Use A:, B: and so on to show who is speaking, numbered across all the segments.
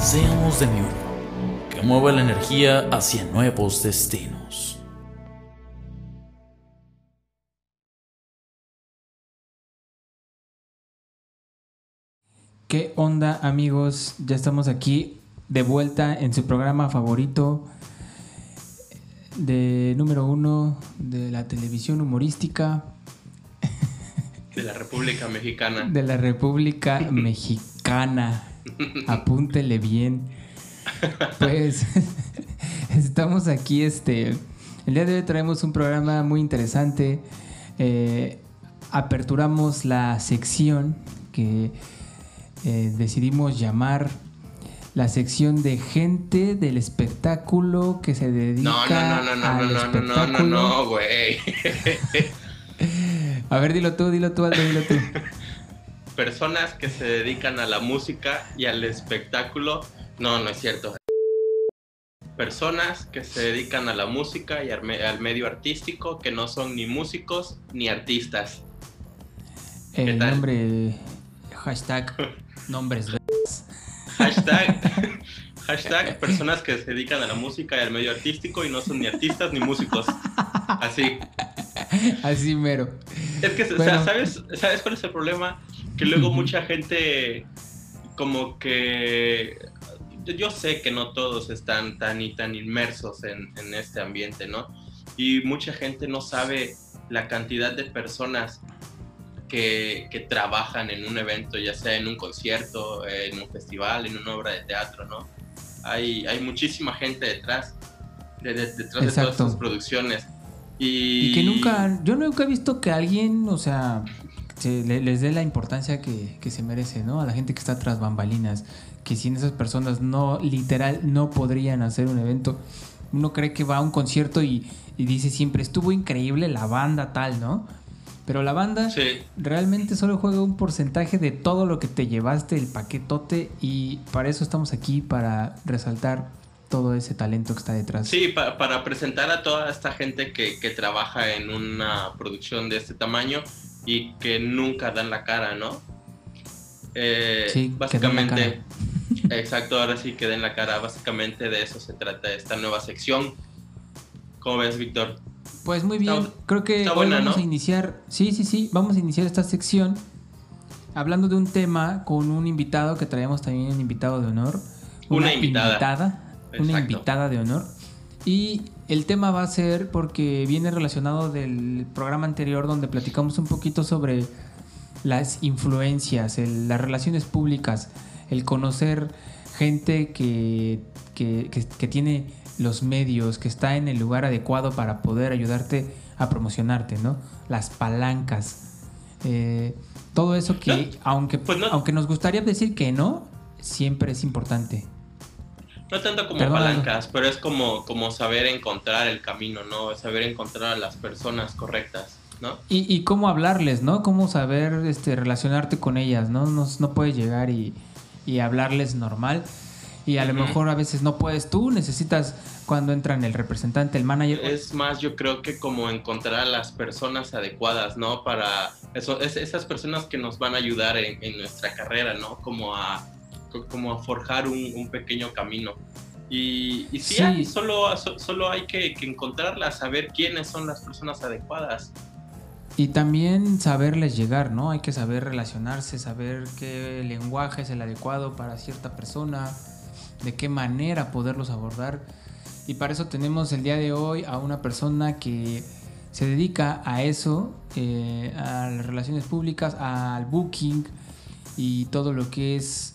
A: Seamos de mi uno, que mueva la energía hacia nuevos destinos.
B: ¿Qué onda amigos? Ya estamos aquí de vuelta en su programa favorito de número uno de la televisión humorística.
C: De la República Mexicana.
B: De la República Mexicana. Apúntele bien. Pues estamos aquí, este. El día de hoy traemos un programa muy interesante. Eh, aperturamos la sección que eh, decidimos llamar la sección de gente del espectáculo que se dedica
C: No, no, no, no,
B: al
C: no, no, no, no, no,
B: espectáculo.
C: no, güey.
B: A ver, dilo tú, dilo tú, Aldo, dilo tú.
C: Personas que se dedican a la música y al espectáculo. No, no es cierto. Personas que se dedican a la música y al, me- al medio artístico que no son ni músicos ni artistas.
B: El
C: tal?
B: nombre, hashtag, nombres.
C: Hashtag, hashtag personas que se dedican a la música y al medio artístico y no son ni artistas ni músicos. Así.
B: Así mero.
C: Es que, o
B: Bueno.
C: sea, ¿sabes, ¿sabes cuál es el problema? Que luego mucha gente, como que. yo- Yo sé que no todos están tan y tan inmersos en, en este ambiente, ¿no? Y mucha gente no sabe la cantidad de personas que, que trabajan en un evento, ya sea en un concierto, en un festival, en una obra de teatro, ¿no? Hay, hay muchísima gente detrás, de, de- detrás de todas estas producciones. Y,
B: Y que nunca, yo nunca he visto que alguien, o sea, se le- les dé la importancia que, que se merece, ¿no? A la gente que está tras bambalinas, que sin esas personas no, literal, no podrían hacer un evento. Uno cree que va a un concierto y, y dice siempre, estuvo increíble la banda tal, ¿no? Pero la banda
C: Sí.
B: realmente solo juega un porcentaje de todo lo que te llevaste, el paquetote, y para eso estamos aquí, para resaltar todo ese talento que está detrás.
C: Sí, pa- para presentar a toda esta gente que, que trabaja en una producción de este tamaño y que nunca dan la cara, ¿no? Eh,
B: Sí,
C: básicamente, exacto, ahora sí que den la cara, básicamente de eso se trata esta nueva sección. ¿Cómo ves, Víctor?
B: Pues muy bien,
C: Está-
B: creo que
C: está
B: hoy
C: buena,
B: vamos
C: ¿no?
B: a iniciar, sí, sí, sí, vamos a iniciar esta sección hablando de un tema con un invitado que traemos también un invitado de honor.
C: Una invitada.
B: una invitada de honor. Y el tema va a ser porque viene relacionado del programa anterior donde platicamos un poquito sobre las influencias, el- las relaciones públicas, el conocer gente que, que, que- que tiene los medios, que está en el lugar adecuado para poder ayudarte a promocionarte, ¿no? Las palancas. Eh, todo eso que,
C: No,
B: aunque,
C: pues no.
B: aunque nos gustaría decir que no, siempre es importante.
C: No tanto como
B: Perdón,
C: palancas, pero es como, como saber encontrar el camino, ¿no? Saber encontrar a las personas correctas, ¿no?
B: Y, y cómo hablarles, ¿no? Cómo saber este, relacionarte con ellas, ¿no? No, no puedes llegar y, y hablarles normal. Y a lo mejor a veces no puedes tú, necesitas cuando entran el representante, el manager.
C: Es más, yo creo que como encontrar a las personas adecuadas, ¿no? Para eso, es, esas personas que nos van a ayudar en, en nuestra carrera, ¿no? Como a, co- como a forjar un, un pequeño camino. Y, y sí,
B: Sí.
C: hay, solo, so- solo hay que, que encontrarlas, saber quiénes son las personas adecuadas.
B: Y también saberles llegar, ¿no? Hay que saber relacionarse, saber qué lenguaje es el adecuado para cierta persona, de qué manera poderlos abordar. Y para eso tenemos el día de hoy a una persona que se dedica a eso, eh, a las relaciones públicas, al booking y todo lo que es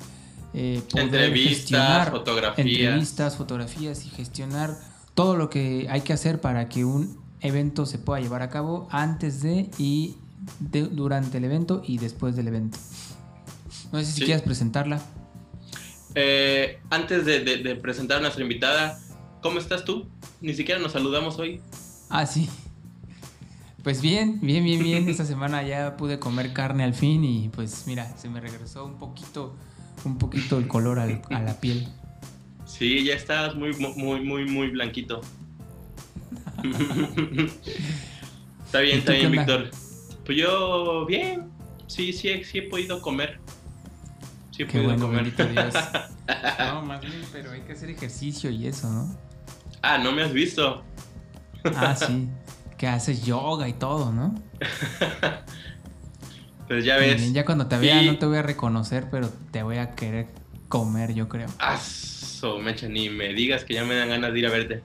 B: eh, poder
C: Entrevistas,
B: gestionar
C: fotografías.
B: entrevistas, fotografías y gestionar todo lo que hay que hacer para que un evento se pueda llevar a cabo antes de y de- durante el evento y después del evento. No sé si
C: Sí.
B: quieres presentarla.
C: Eh, antes de, de presentar a nuestra invitada, ¿cómo estás tú? Ni siquiera nos saludamos hoy.
B: Ah, sí. Pues bien, bien, bien, bien. Esta semana ya pude comer carne al fin y pues mira, se me regresó un poquito, un poquito el color a la piel.
C: Sí, ya estás muy, muy, muy, muy blanquito. está bien, está bien, Víctor. Pues yo, bien. Sí, sí, sí he podido comer.
B: Sí he podido comer. Dios. No, más bien, pero hay que hacer ejercicio y eso, ¿no?
C: Ah, no me has visto.
B: Ah, sí que haces yoga y todo, ¿no?
C: pues ya ves.
B: ya cuando te vea no te voy a reconocer, pero te voy a querer comer, yo creo.
C: Ah, so, mecha, ni me digas que ya me dan ganas de ir a verte.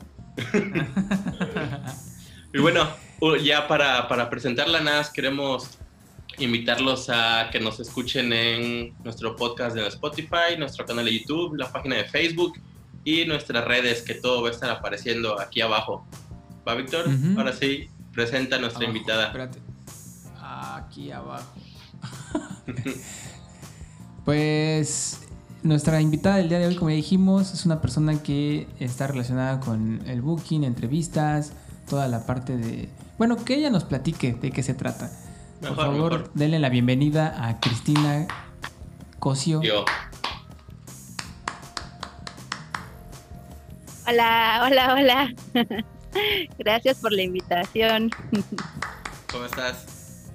C: y bueno, ya para, para presentarla nada, queremos invitarlos a que nos escuchen en nuestro podcast de Spotify, nuestro canal de YouTube, la página de Facebook y nuestras redes, que todo va a estar apareciendo aquí abajo. ¿Va, Víctor? Ahora sí, presenta a nuestra invitada.
B: Espérate. Aquí abajo. pues nuestra invitada del día de hoy, como ya dijimos, es una persona que está relacionada con el booking, entrevistas, toda la parte de... Bueno, que ella nos platique de qué se trata. Por favor, denle la bienvenida a Cristina Cosio. Yo.
D: Hola, hola, hola. Gracias por la invitación.
C: ¿Cómo estás?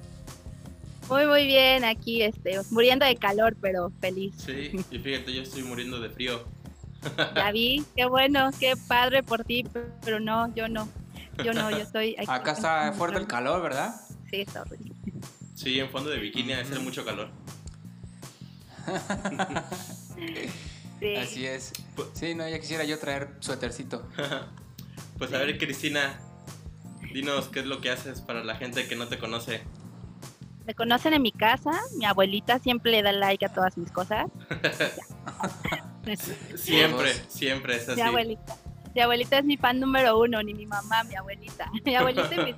D: Muy, muy bien, aquí este, muriendo de calor, pero feliz.
C: Sí, y fíjate, yo estoy muriendo de frío.
D: Ya vi, qué bueno, qué padre por ti, pero no, yo no. Yo no, yo estoy
B: aquí. Acá está fuerte el calor, ¿verdad?
D: Sí, está horrible.
C: Sí, en fondo de bikini ser mucho calor.
B: sí. Así es. Pues sí, no, ya quisiera yo traer suétercito.
C: Pues a ver, Cristina, dinos qué es lo que haces para la gente que no te conoce.
D: Me conocen en mi casa, mi abuelita siempre le da like a todas mis cosas.
C: siempre, siempre es así.
D: Mi abuelita. Mi abuelita es mi fan número uno, ni mi mamá, mi abuelita. Mi abuelita y mi...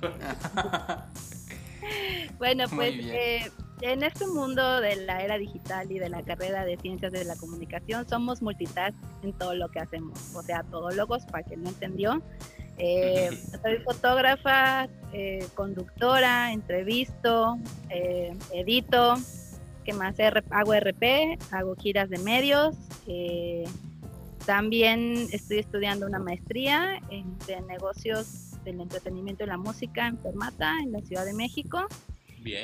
D: bueno, pues eh, en este mundo de la era digital y de la carrera de ciencias de la comunicación somos multitask en todo lo que hacemos, o sea, todólogos, para quien no entendió. Eh, soy fotógrafa, eh, conductora, entrevisto, eh, edito, ¿qué más? hago RP, hago giras de medios. también estoy estudiando una maestría en, de negocios del entretenimiento y la música en Fermata, en la Ciudad de México.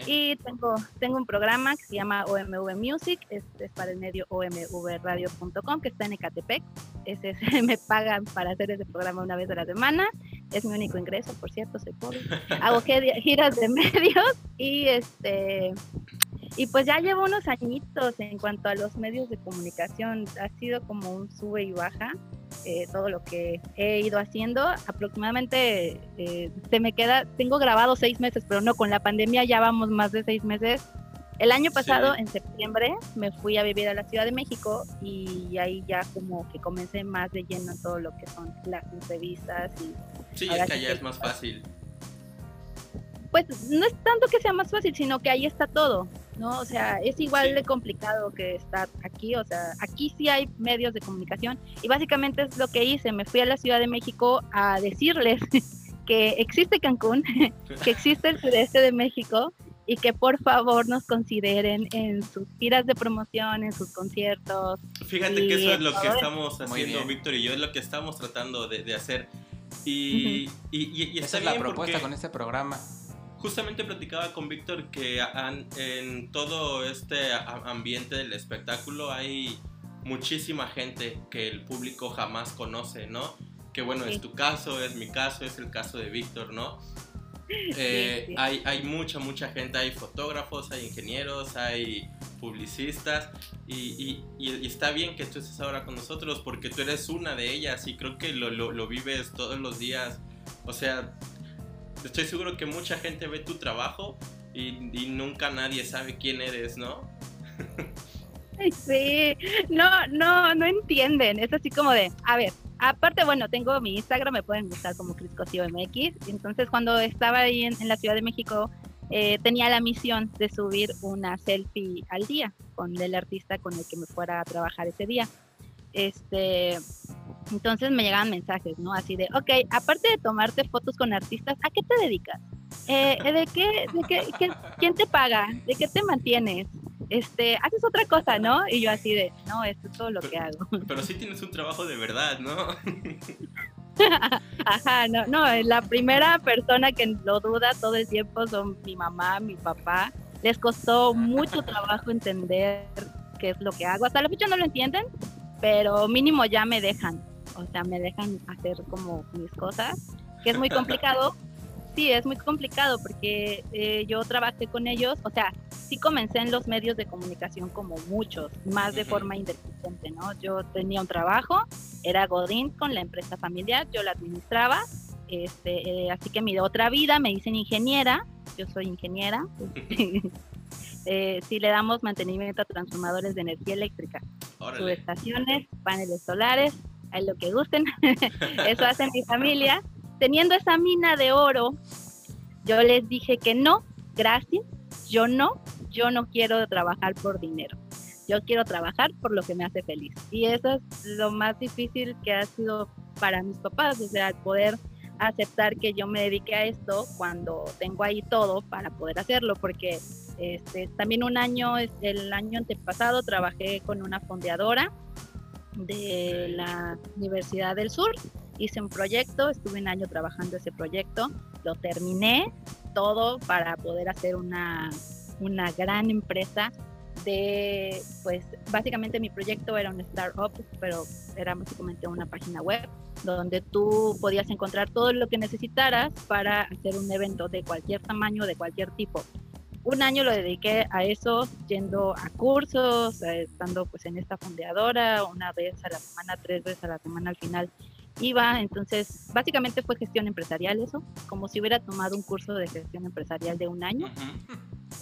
D: Y tengo, tengo un programa que se llama OMV Music, es, es para el medio omvradio.com, que está en Ecatepec. Ese, me pagan para hacer ese programa una vez a la semana. Es mi único ingreso, por cierto, soy pobre. Hago giras de medios y este y pues ya llevo unos añitos en cuanto a los medios de comunicación. Ha sido como un sube y baja. Eh, todo lo que he ido haciendo. Aproximadamente eh, se me queda, tengo grabado seis meses, pero no, con la pandemia ya vamos más de seis meses. El año pasado, en septiembre, me fui a vivir a la Ciudad de México y ahí ya como que comencé más de lleno en todo lo que son las entrevistas.
C: Y sí, es que allá es más fácil.
D: Pues no es tanto que sea más fácil, sino que ahí está todo. ¿no? O sea, es igual de complicado que estar aquí, o sea, aquí sí hay medios de comunicación y básicamente es lo que hice, me fui a la Ciudad de México a decirles que existe Cancún, que existe el sureste de México y que por favor nos consideren en sus giras de promoción, en sus conciertos.
C: Fíjate que eso es lo que estamos haciendo, Víctor y yo, es lo que estamos tratando de, hacer. Y, y,
B: Esa es la propuesta con este programa
C: justamente platicaba con Víctor que en todo este ambiente del espectáculo hay muchísima gente que el público jamás conoce, ¿no? Que bueno, es tu caso, es mi caso, es el caso de Víctor, ¿no? Eh, hay, hay mucha, mucha gente, hay fotógrafos, hay ingenieros, hay publicistas y, está bien que tú estés ahora con nosotros porque tú eres una de ellas y creo que lo, lo vives todos los días. O sea, estoy seguro que mucha gente ve tu trabajo y, nunca nadie sabe quién eres, ¿no?
D: Sí, no, no, no entienden. Es así como de, a ver, aparte, bueno, tengo mi Instagram, me pueden buscar como MX. Entonces, cuando estaba ahí en, la Ciudad de México, eh, tenía la misión de subir una selfie al día con el artista con el que me fuera a trabajar ese día. este, entonces me llegaban mensajes, ¿no? Así de, ok, aparte de tomarte fotos con artistas, ¿a qué te dedicas? Eh, ¿De qué, de qué, quién te paga? ¿De qué te mantienes? Este, haces otra cosa, ¿no? Y yo así de, no, esto es todo lo que hago.
C: Pero sí tienes un trabajo de verdad, ¿no?
D: Ajá, no, no, la primera persona que lo duda todo el tiempo son mi mamá, mi papá. Les costó mucho trabajo entender qué es lo que hago. Hasta la fecha no lo entienden, pero mínimo ya me dejan. O sea, me dejan hacer como mis cosas, que es muy complicado. Sí, es muy complicado porque eh, yo trabajé con ellos, o sea, sí comencé en los medios de comunicación como muchos, más de forma independiente, ¿no? Yo tenía un trabajo, era Godín con la empresa familiar, yo la administraba, este, eh, así que mi otra vida me dicen ingeniera, yo soy ingeniera, eh, si le damos mantenimiento a transformadores de energía eléctrica, subestaciones, paneles solares, lo que gusten, eso hace mi familia. Teniendo esa mina de oro, yo les dije que no, gracias, yo no, yo no quiero trabajar por dinero. Yo quiero trabajar por lo que me hace feliz. Y eso es lo más difícil que ha sido para mis papás, o sea, poder aceptar que yo me dedique a esto cuando tengo ahí todo para poder hacerlo, porque este, también un año, el año antepasado, trabajé con una fondeadora de la Universidad del Sur. Hice un proyecto, estuve un año trabajando ese proyecto, lo terminé todo para poder hacer una, una gran empresa de, pues básicamente mi proyecto era un startup, pero era básicamente una página web donde tú podías encontrar todo lo que necesitaras para hacer un evento de cualquier tamaño, de cualquier tipo. Un año lo dediqué a eso, yendo a cursos, eh, estando pues en esta fundeadora, una vez a la semana, tres veces a la semana al final iba, entonces básicamente fue gestión empresarial eso, como si hubiera tomado un curso de gestión empresarial de un año.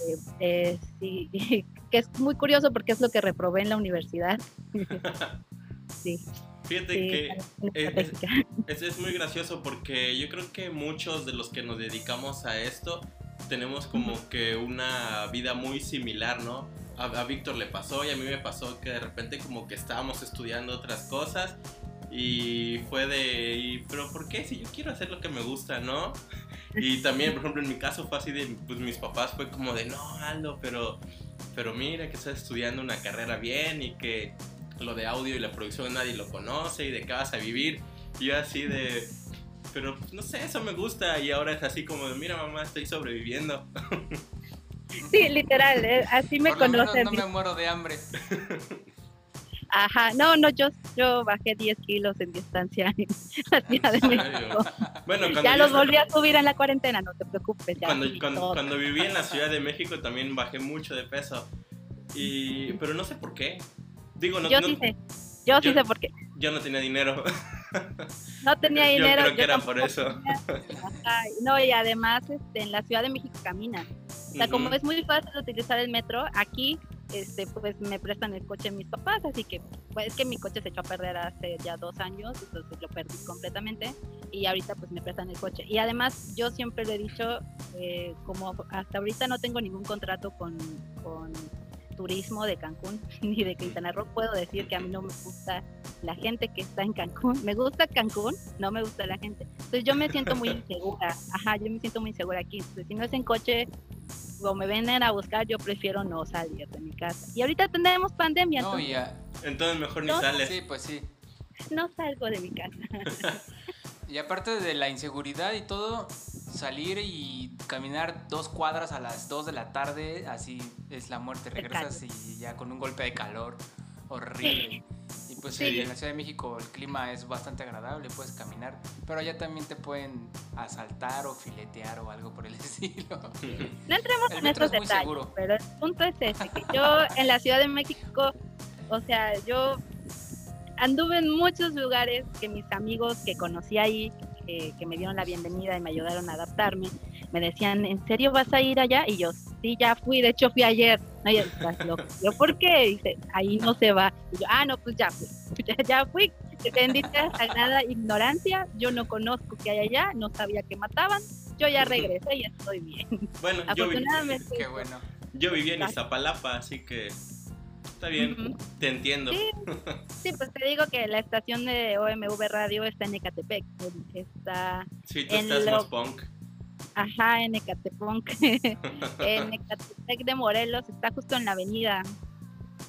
D: Eh, eh, sí, que es muy curioso porque es lo que reprobé en la universidad.
C: sí. Fíjate que es, es, muy gracioso porque yo creo que muchos de los que nos dedicamos a esto tenemos como que una vida muy similar, ¿no? A, a Víctor le pasó y a mí me pasó que de repente como que estábamos estudiando otras cosas y fue de, pero ¿por qué? Si yo quiero hacer lo que me gusta, ¿no? Y también, por ejemplo, en mi caso fue así de, pues mis papás fue como de, no, Aldo, pero, pero mira que estás estudiando una carrera bien y que lo de audio y la producción nadie lo conoce y de qué vas a vivir. Y yo así de, pero no sé, eso me gusta y ahora es así como de, mira mamá, estoy sobreviviendo.
D: Sí, literal, eh, así me conocen.
B: No me muero de hambre.
D: Ajá, no, no, yo, yo bajé 10 kilos en distancia en la Ciudad de México. Bueno, ya los volví a subir en la cuarentena, no te preocupes.
C: cuando, cuando, viví en la Ciudad de México también bajé mucho de peso. Y, pero no sé por qué. Digo, no,
D: yo sí sé. Yo, sí sé por qué.
C: Yo no tenía dinero.
D: No tenía dinero.
C: Yo creo que era por eso.
D: no, y además este, en la Ciudad de México camina. O sea, como es muy fácil utilizar el metro, aquí este, pues me prestan el coche mis papás, así que pues, es que mi coche se echó a perder hace ya dos años, entonces lo perdí completamente y ahorita pues me prestan el coche. Y además yo siempre le he dicho, eh, como hasta ahorita no tengo ningún contrato con, con turismo de Cancún ni de Quintana Roo, puedo decir que a mí no me gusta la gente que está en Cancún. Me gusta Cancún, no me gusta la gente. Entonces yo me siento muy insegura. Ajá, yo me siento muy insegura aquí. Entonces si no es en coche, o me vienen a buscar, yo prefiero no salir de mi casa. Y ahorita tenemos pandemia.
C: No, ya. Entonces mejor ni sales.
B: Sí, pues sí.
D: No salgo de mi casa.
B: y aparte de la inseguridad y todo, salir y caminar dos cuadras a las dos de la tarde, así es la muerte. Regresas y ya con un golpe de calor horrible. Y pues en la Ciudad de México el clima es bastante agradable, puedes caminar, pero allá también te pueden asaltar o filetear o algo por el estilo.
D: No entremos en estos detalles, pero el punto es ese, que yo en la Ciudad de México, o sea, yo anduve en muchos lugares que mis amigos que conocí ahí, que me dieron la bienvenida y me ayudaron a adaptarme, me decían, ¿en serio vas a ir allá? Y yo, sí, ya fui, de hecho fui ayer. No, yo, ¿Yo por qué? Dice, ahí no se va. Y yo, ah, no, pues ya fui. Ya, fui. Bendita sagrada ignorancia. Yo no conozco qué hay allá, no sabía que mataban. Yo ya regresé y estoy bien.
C: Bueno, Afortunadamente. Yo, qué bueno. Yo vivía en Iztapalapa, así que Está bien, te entiendo.
D: Sí, pues te digo que la estación de OMV Radio está en Ecatepec. Está
C: sí, tú estás más punk.
D: Ajá, en Ecatepec. en Ecatepec de Morelos, está justo en la avenida.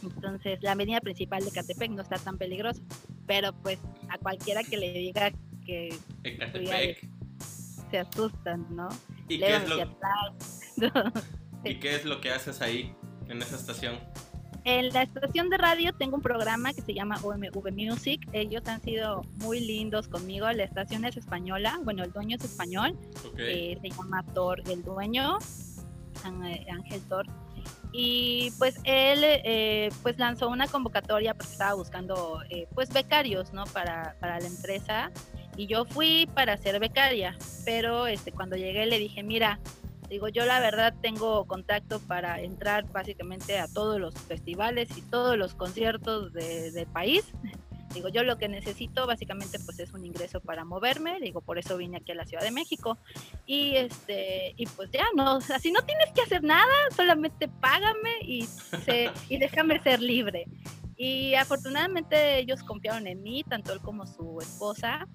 D: Entonces, la avenida principal de Ecatepec no está tan peligrosa. Pero pues a cualquiera que le diga que
C: Ecatepec.
D: se asustan, ¿no?
C: ¿Y qué, es lo... ¿Y qué es lo que haces ahí, en esa estación?
D: En la estación de radio tengo un programa que se llama OMV Music. Ellos han sido muy lindos conmigo. La estación es española. Bueno, el dueño es español. Eh, se llama Thor, el dueño, Ángel Thor. Y pues él eh, pues lanzó una convocatoria porque estaba buscando eh, pues becarios, ¿no? Para, para la empresa. Y yo fui para ser becaria. Pero este, cuando llegué le dije, mira, Digo, yo la verdad tengo contacto para entrar básicamente a todos los festivales y todos los conciertos del país. Digo, yo lo que necesito básicamente pues es un ingreso para moverme, digo, por eso vine aquí a la Ciudad de México. Y este, y pues ya no, así no tienes que hacer nada, solamente págame y, y déjame ser libre. Y afortunadamente ellos confiaron en mí, tanto él como su esposa,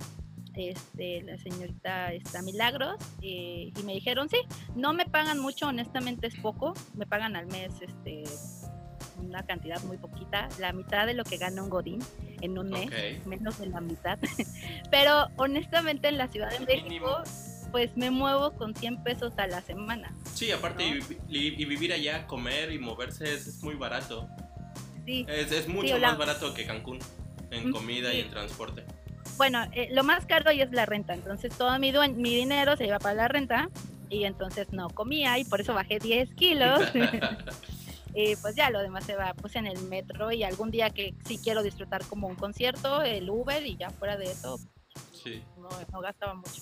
D: este, la señorita está Milagros, eh, y me dijeron, sí, no me pagan mucho, honestamente es poco, me pagan al mes este, una cantidad muy poquita, la mitad de lo que gana un Godín en un mes, menos de la mitad, pero honestamente en la Ciudad de México... Pues me muevo con 100 pesos a la semana.
C: Sí, aparte y, vivir allá, comer y moverse es, muy barato.
D: Sí.
C: Es, mucho más barato que Cancún en comida y en transporte
D: bueno, eh, lo más caro ahí es la renta, entonces todo mi, mi dinero se iba para la renta y entonces no comía y por eso bajé 10 kilos. y pues ya lo demás se va pues en el metro y algún día que sí quiero disfrutar como un concierto, el Uber y ya fuera de eso, sí. no, gastaba mucho.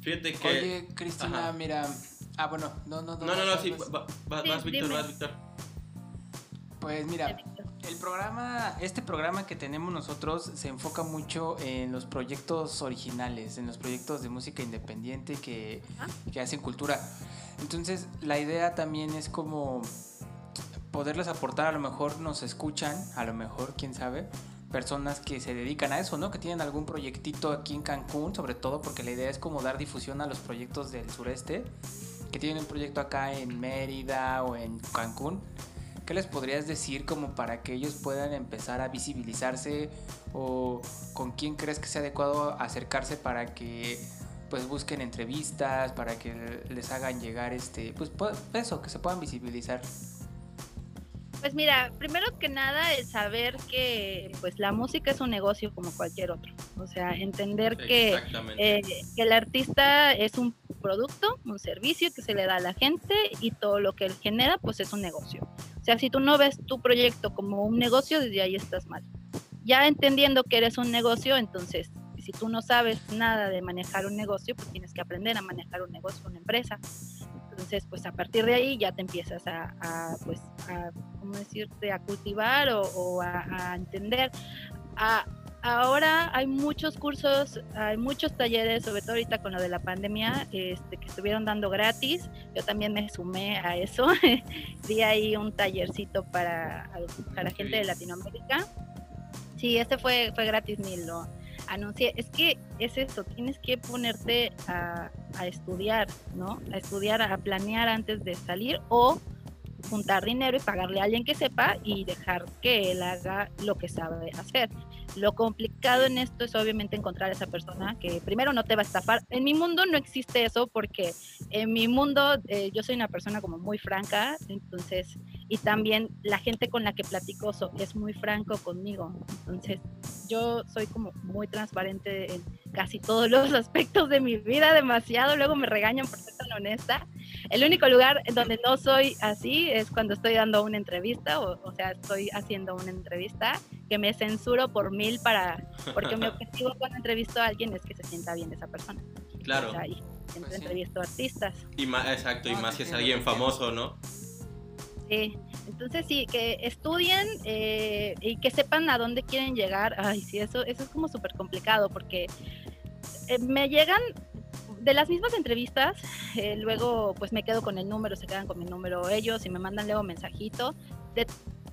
C: Fíjate que...
B: Oye, Cristina, mira... Ah, bueno, no, no,
C: no. No, no, no, sí, vas, Víctor, vas, Víctor.
B: Pues mira, el programa, este programa que tenemos nosotros se enfoca mucho en los proyectos originales, en los proyectos de música independiente que, que hacen cultura. Entonces, la idea también es como poderles aportar, a lo mejor nos escuchan, a lo mejor, quién sabe, personas que se dedican a eso, ¿no? Que tienen algún proyectito aquí en Cancún, sobre todo porque la idea es como dar difusión a los proyectos del sureste, que tienen un proyecto acá en Mérida o en Cancún ¿qué les podrías decir como para que ellos puedan empezar a visibilizarse o con quién crees que sea adecuado acercarse para que pues busquen entrevistas, para que les hagan llegar este, pues eso, que se puedan visibilizar?
D: Pues mira, primero que nada el saber que pues la música es un negocio como cualquier otro. O sea, entender que, eh, que el artista es un producto, un servicio que se le da a la gente y todo lo que él genera pues es un negocio. O sea, si tú no ves tu proyecto como un negocio, desde ahí estás mal. Ya entendiendo que eres un negocio, entonces si tú no sabes nada de manejar un negocio, pues tienes que aprender a manejar un negocio, una empresa. Entonces, pues a partir de ahí ya te empiezas a, pues, a, ¿cómo decirte?, a cultivar o, a, entender. Ahora hay muchos cursos, hay muchos talleres, sobre todo ahorita con lo de la pandemia, este, que estuvieron dando gratis. Yo también me sumé a eso. Di ahí un tallercito para, para gente de Latinoamérica. Sí, este fue, fue gratis, ni lo, anuncié. Es que es eso, tienes que ponerte a, estudiar, ¿no? A estudiar, a planear antes de salir o juntar dinero y pagarle a alguien que sepa y dejar que él haga lo que sabe hacer. Lo complicado en esto es obviamente encontrar a esa persona que primero no te va a estafar. En mi mundo no existe eso porque en mi mundo eh, yo soy una persona como muy franca, entonces, y también la gente con la que platico es muy franco conmigo. Entonces, yo soy como muy transparente en casi todos los aspectos de mi vida, demasiado. Luego me regañan por ser tan honesta. El único lugar en donde no soy así es cuando estoy dando una entrevista, o, o sea, estoy haciendo una entrevista que me censuro por mil para, porque mi objetivo cuando entrevisto a alguien es que se sienta bien esa persona.
C: Claro.
D: O sea, y pues entrevisto a artistas.
C: Y más, exacto, y más si es alguien famoso, ¿no?
D: Sí, entonces sí, que estudien eh, y que sepan a dónde quieren llegar. Ay, sí, eso, eso es como súper complicado porque eh, me llegan de las mismas entrevistas, eh, luego pues me quedo con el número, se quedan con mi número ellos y me mandan luego mensajito de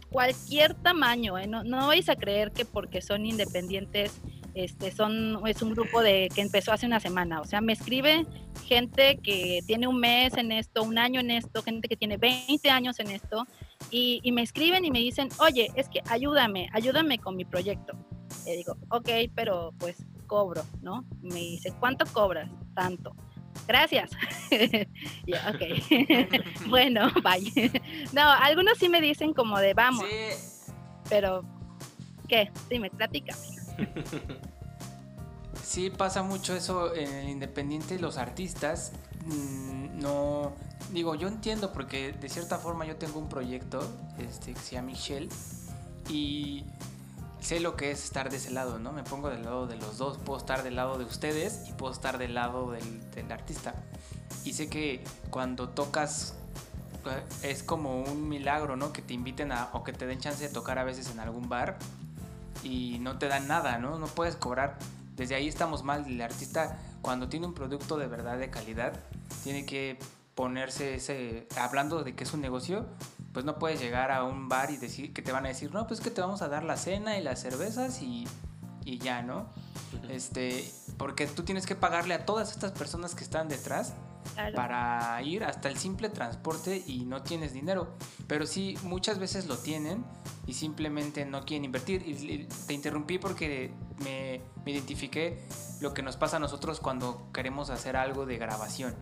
D: cualquier tamaño, ¿eh? no, no vais a creer que porque son independientes este, son, es un grupo de, que empezó hace una semana. O sea, me escribe gente que tiene un mes en esto, un año en esto, gente que tiene 20 años en esto, y, y me escriben y me dicen, oye, es que ayúdame, ayúdame con mi proyecto. Le digo, ok, pero pues cobro, ¿no? Me dice, ¿cuánto cobras? Tanto. Gracias. ok. bueno, bye. no, algunos sí me dicen como de vamos. Pero, ¿qué? Dime, platícame.
B: Sí, pasa mucho eso en el independiente. Los artistas mm, no. Digo, yo entiendo porque de cierta forma yo tengo un proyecto este, que se llama Michelle y sé lo que es estar de ese lado, ¿no? Me pongo del lado de los dos. Puedo estar del lado de ustedes y puedo estar del lado del, artista. Y sé que cuando tocas eh, es como un milagro, ¿no? Que te inviten a, o que te den chance de tocar a veces en algún bar y no te dan nada, ¿no? No puedes cobrar. Desde ahí estamos mal. El artista, cuando tiene un producto de verdad de calidad, tiene que ponerse ese. Hablando de que es un negocio, pues no puedes llegar a un bar y decir que te van a decir, no, pues que te vamos a dar la cena y las cervezas y, y ya, ¿no? Este, porque tú tienes que pagarle a todas estas personas que están detrás para ir hasta el simple transporte y no tienes dinero. Pero sí, muchas veces lo tienen y simplemente no quieren invertir. Y te interrumpí porque me, me identifiqué lo que nos pasa a nosotros cuando queremos hacer algo de grabación.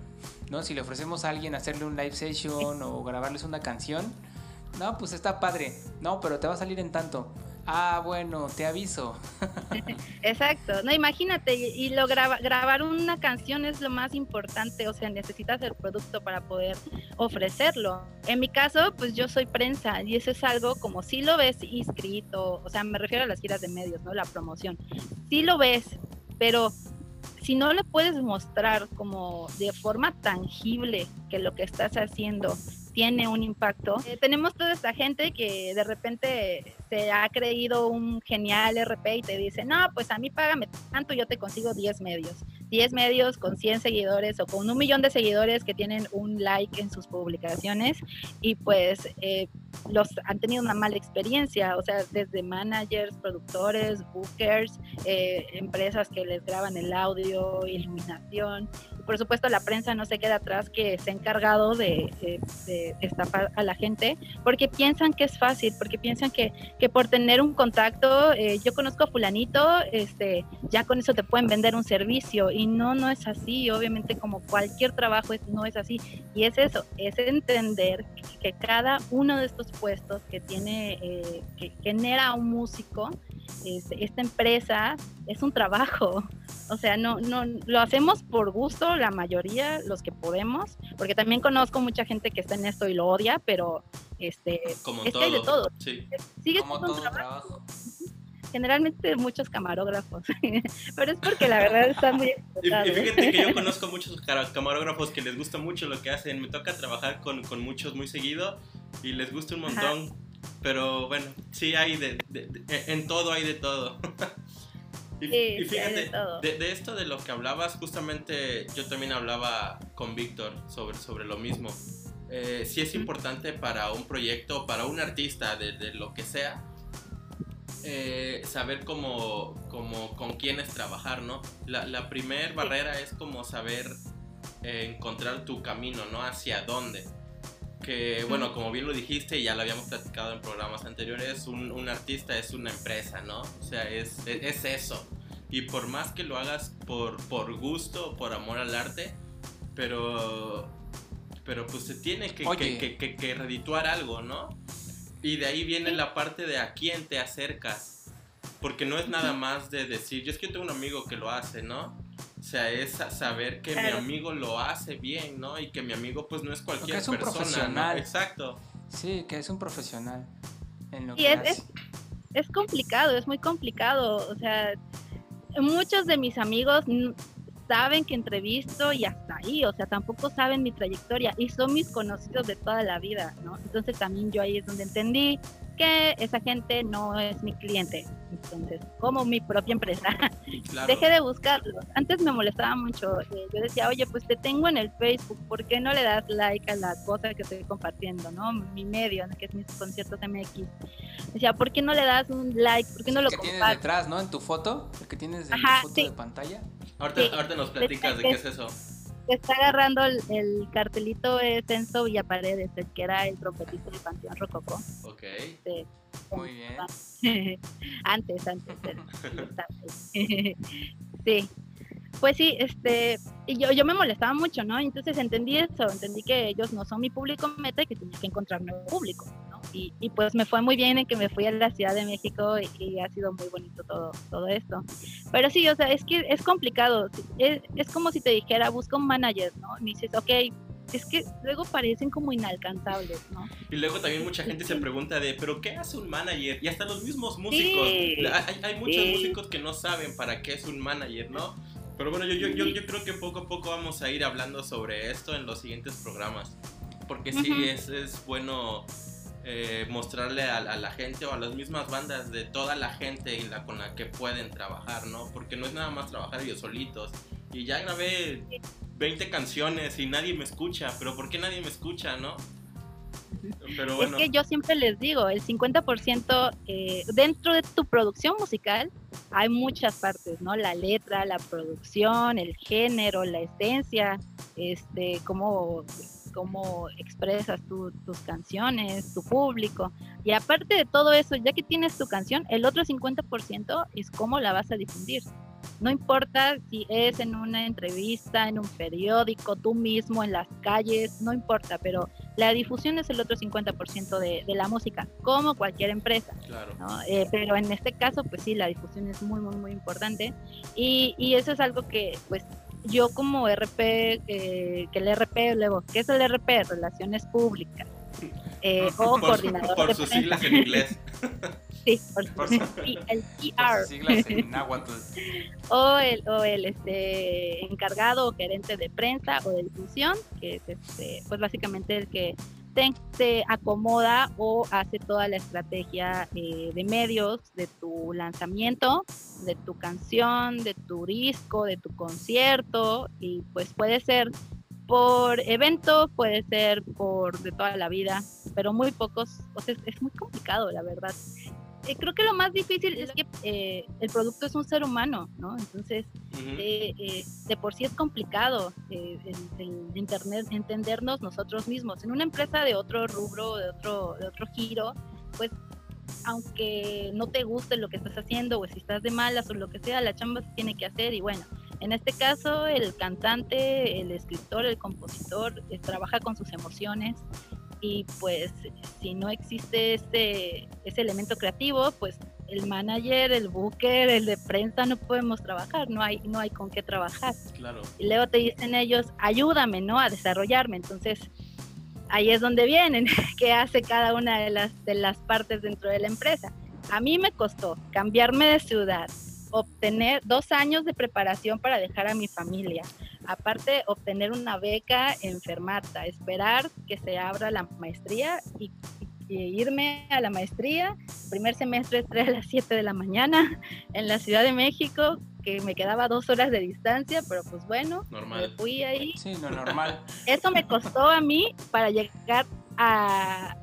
B: ¿no? Si le ofrecemos a alguien hacerle un live session o grabarles una canción, no, pues está padre. No, pero te va a salir en tanto. Ah, bueno, te aviso.
D: Exacto. No, imagínate, y lo grabar una canción es lo más importante, o sea, necesitas el producto para poder ofrecerlo. En mi caso, pues yo soy prensa y eso es algo como si lo ves inscrito, o sea, me refiero a las giras de medios, ¿no? La promoción. Si lo ves, pero si no le puedes mostrar como de forma tangible que lo que estás haciendo tiene un impacto. Eh, tenemos toda esta gente que de repente se ha creído un genial RP y te dice, no, pues a mí págame tanto, yo te consigo 10 medios. 10 medios con 100 seguidores o con un millón de seguidores que tienen un like en sus publicaciones y pues eh, los han tenido una mala experiencia, o sea, desde managers, productores, bookers, eh, empresas que les graban el audio, iluminación. Por supuesto la prensa no se queda atrás que se ha encargado de, estafar a la gente porque piensan que es fácil, porque piensan que, que por tener un contacto, eh, yo conozco a fulanito, este, ya con eso te pueden vender un servicio y no, no es así, obviamente como cualquier trabajo no es así. Y es eso, es entender que, cada uno de estos puestos que tiene, eh, que genera un músico, esta empresa es un trabajo. O sea, no, no, lo hacemos por gusto, la mayoría, los que podemos, porque también conozco mucha gente que está en esto y lo odia, pero este,
C: como
D: es
C: todo.
D: hay de todo.
C: Sí.
D: Sigue
B: Como todo trabajo
D: generalmente muchos camarógrafos, pero es porque la verdad está muy
C: y, y, fíjate que yo conozco muchos camarógrafos que les gusta mucho lo que hacen, me toca trabajar con, con muchos muy seguido y les gusta un montón, Ajá. pero bueno, sí hay de, de, de, en todo hay de todo. Y,
D: sí,
C: y, fíjate,
D: de,
C: de, esto de lo que hablabas, justamente yo también hablaba con Víctor sobre, sobre lo mismo. Eh, sí es importante para un proyecto, para un artista, de, de lo que sea, eh, saber cómo, cómo, con quiénes trabajar, ¿no? La, la primer barrera es como saber eh, encontrar tu camino, ¿no? Hacia dónde. Que, bueno, como bien lo dijiste y ya lo habíamos platicado en programas anteriores, un, un artista es una empresa, ¿no? O sea, es, es, es, eso. Y por más que lo hagas por, por gusto, por amor al arte, pero, pero pues se tiene que, que, que, que, que redituar algo, ¿no? Y de ahí viene la parte de a quién te acercas. Porque no es nada más de decir, yo es que tengo un amigo que lo hace, ¿no? O sea, es saber que mi amigo lo hace bien, ¿no? Y que mi amigo pues no es cualquier
B: es un
C: persona.
B: Profesional.
C: ¿no? Exacto.
B: Sí, que es un profesional en lo
D: y
B: que
D: es,
B: hace.
D: Es, es complicado, es muy complicado. O sea, muchos de mis amigos saben que entrevisto y hasta ahí, o sea, tampoco saben mi trayectoria y son mis conocidos de toda la vida, ¿no? Entonces también yo ahí es donde entendí que esa gente no es mi cliente, entonces, como mi propia empresa. Dejé de buscarlos. Antes me molestaba mucho, eh, yo decía, oye, pues te tengo en el Facebook, ¿por qué no le das like a la cosa que estoy compartiendo, no? Mi medio, que es mis conciertos MX. Decía, ¿por qué no le das un like? ¿Por qué no lo compartes?
B: detrás, ¿no? En tu foto, el que tienes en tu foto de pantalla.
C: Ahorita, nos platicas de qué es eso.
D: Está agarrando el, cartelito de Censo Villaparedes, el que era el trompetista del Panteón Rococó.
C: Ok.
B: Muy bien.
D: antes, antes. sí. Pues sí, este, y yo, yo me molestaba mucho, ¿no? Entonces entendí eso, entendí que ellos no son mi público meta y que tenía que encontrar nuevo público y, pues me fue muy bien en que me fui a la Ciudad de México y, ha sido muy bonito todo, todo esto. Pero sí, o sea, es que es complicado. Es, es como si te dijera, busca un manager, ¿no? Y dices, ok, es que luego parecen como inalcanzables, ¿no?
C: Y luego también mucha gente se pregunta de, ¿pero qué hace un manager? Y hasta los mismos músicos. hay, hay, muchos músicos que no saben para qué es un manager, ¿no? Pero bueno, yo, yo, yo, yo, creo que poco a poco vamos a ir hablando sobre esto en los siguientes programas. Porque sí, es, es bueno eh, mostrarle a, la gente o a las mismas bandas de toda la gente y la, con la que pueden trabajar, ¿no? Porque no es nada más trabajar ellos solitos. Y ya grabé 20 canciones y nadie me escucha, pero ¿por qué nadie me escucha, no?
D: Pero bueno. Es que yo siempre les digo, el 50% eh, dentro de tu producción musical hay muchas partes, ¿no? La letra, la producción, el género, la esencia, este, cómo cómo expresas tus canciones, tu público. Y aparte de todo eso, ya que tienes tu canción, el otro 50% es cómo la vas a difundir. No importa si es en una entrevista, en un periódico, tú mismo, en las calles, no importa, pero la difusión es el otro 50% de, de la música, como cualquier empresa.
C: Claro.
D: Eh, pero en este caso, pues sí, la difusión es muy, muy, muy importante. Y, y eso es algo que, pues, yo como RP, eh, que el RP, luego, ¿qué es el RP? Relaciones Públicas. Eh, o coordinador
C: por sus siglas en inglés.
D: Sí, por, sí, el PR.
B: siglas en náhuatl.
D: o el, o el este, encargado o gerente de prensa o de difusión, que es este, pues básicamente el que te, acomoda o hace toda la estrategia eh, de medios de tu lanzamiento, de tu canción, de tu disco, de tu concierto y pues puede ser por evento, puede ser por de toda la vida, pero muy pocos, o sea, es muy complicado la verdad. Eh, creo que lo más difícil es que eh, el producto es un ser humano, ¿no? Entonces, eh, de por sí es complicado el, internet entendernos nosotros mismos. En una empresa de otro rubro, de otro, de otro giro, pues aunque no te guste lo que estás haciendo o si estás de malas o lo que sea, la chamba se tiene que hacer y bueno, en este caso el cantante, el escritor, el compositor trabaja con sus emociones y pues si no existe ese, ese elemento creativo, pues el manager, el booker, el de prensa no podemos trabajar, no hay, no hay con qué trabajar.
C: Claro.
D: Y luego te dicen ellos, ayúdame, ¿no? A desarrollarme. Entonces, ahí es donde vienen, qué hace cada una de las, de las partes dentro de la empresa. A mí me costó cambiarme de ciudad, obtener dos años de preparación para dejar a mi familia, aparte obtener una beca enfermata, esperar que se abra la maestría y, irme a la maestría. Primer semestre entré a las 7 de la mañana en la Ciudad de México, que me quedaba dos horas de distancia, pero pues bueno, me fui ahí.
B: Sí, no, normal.
D: Eso me costó a mí para llegar a,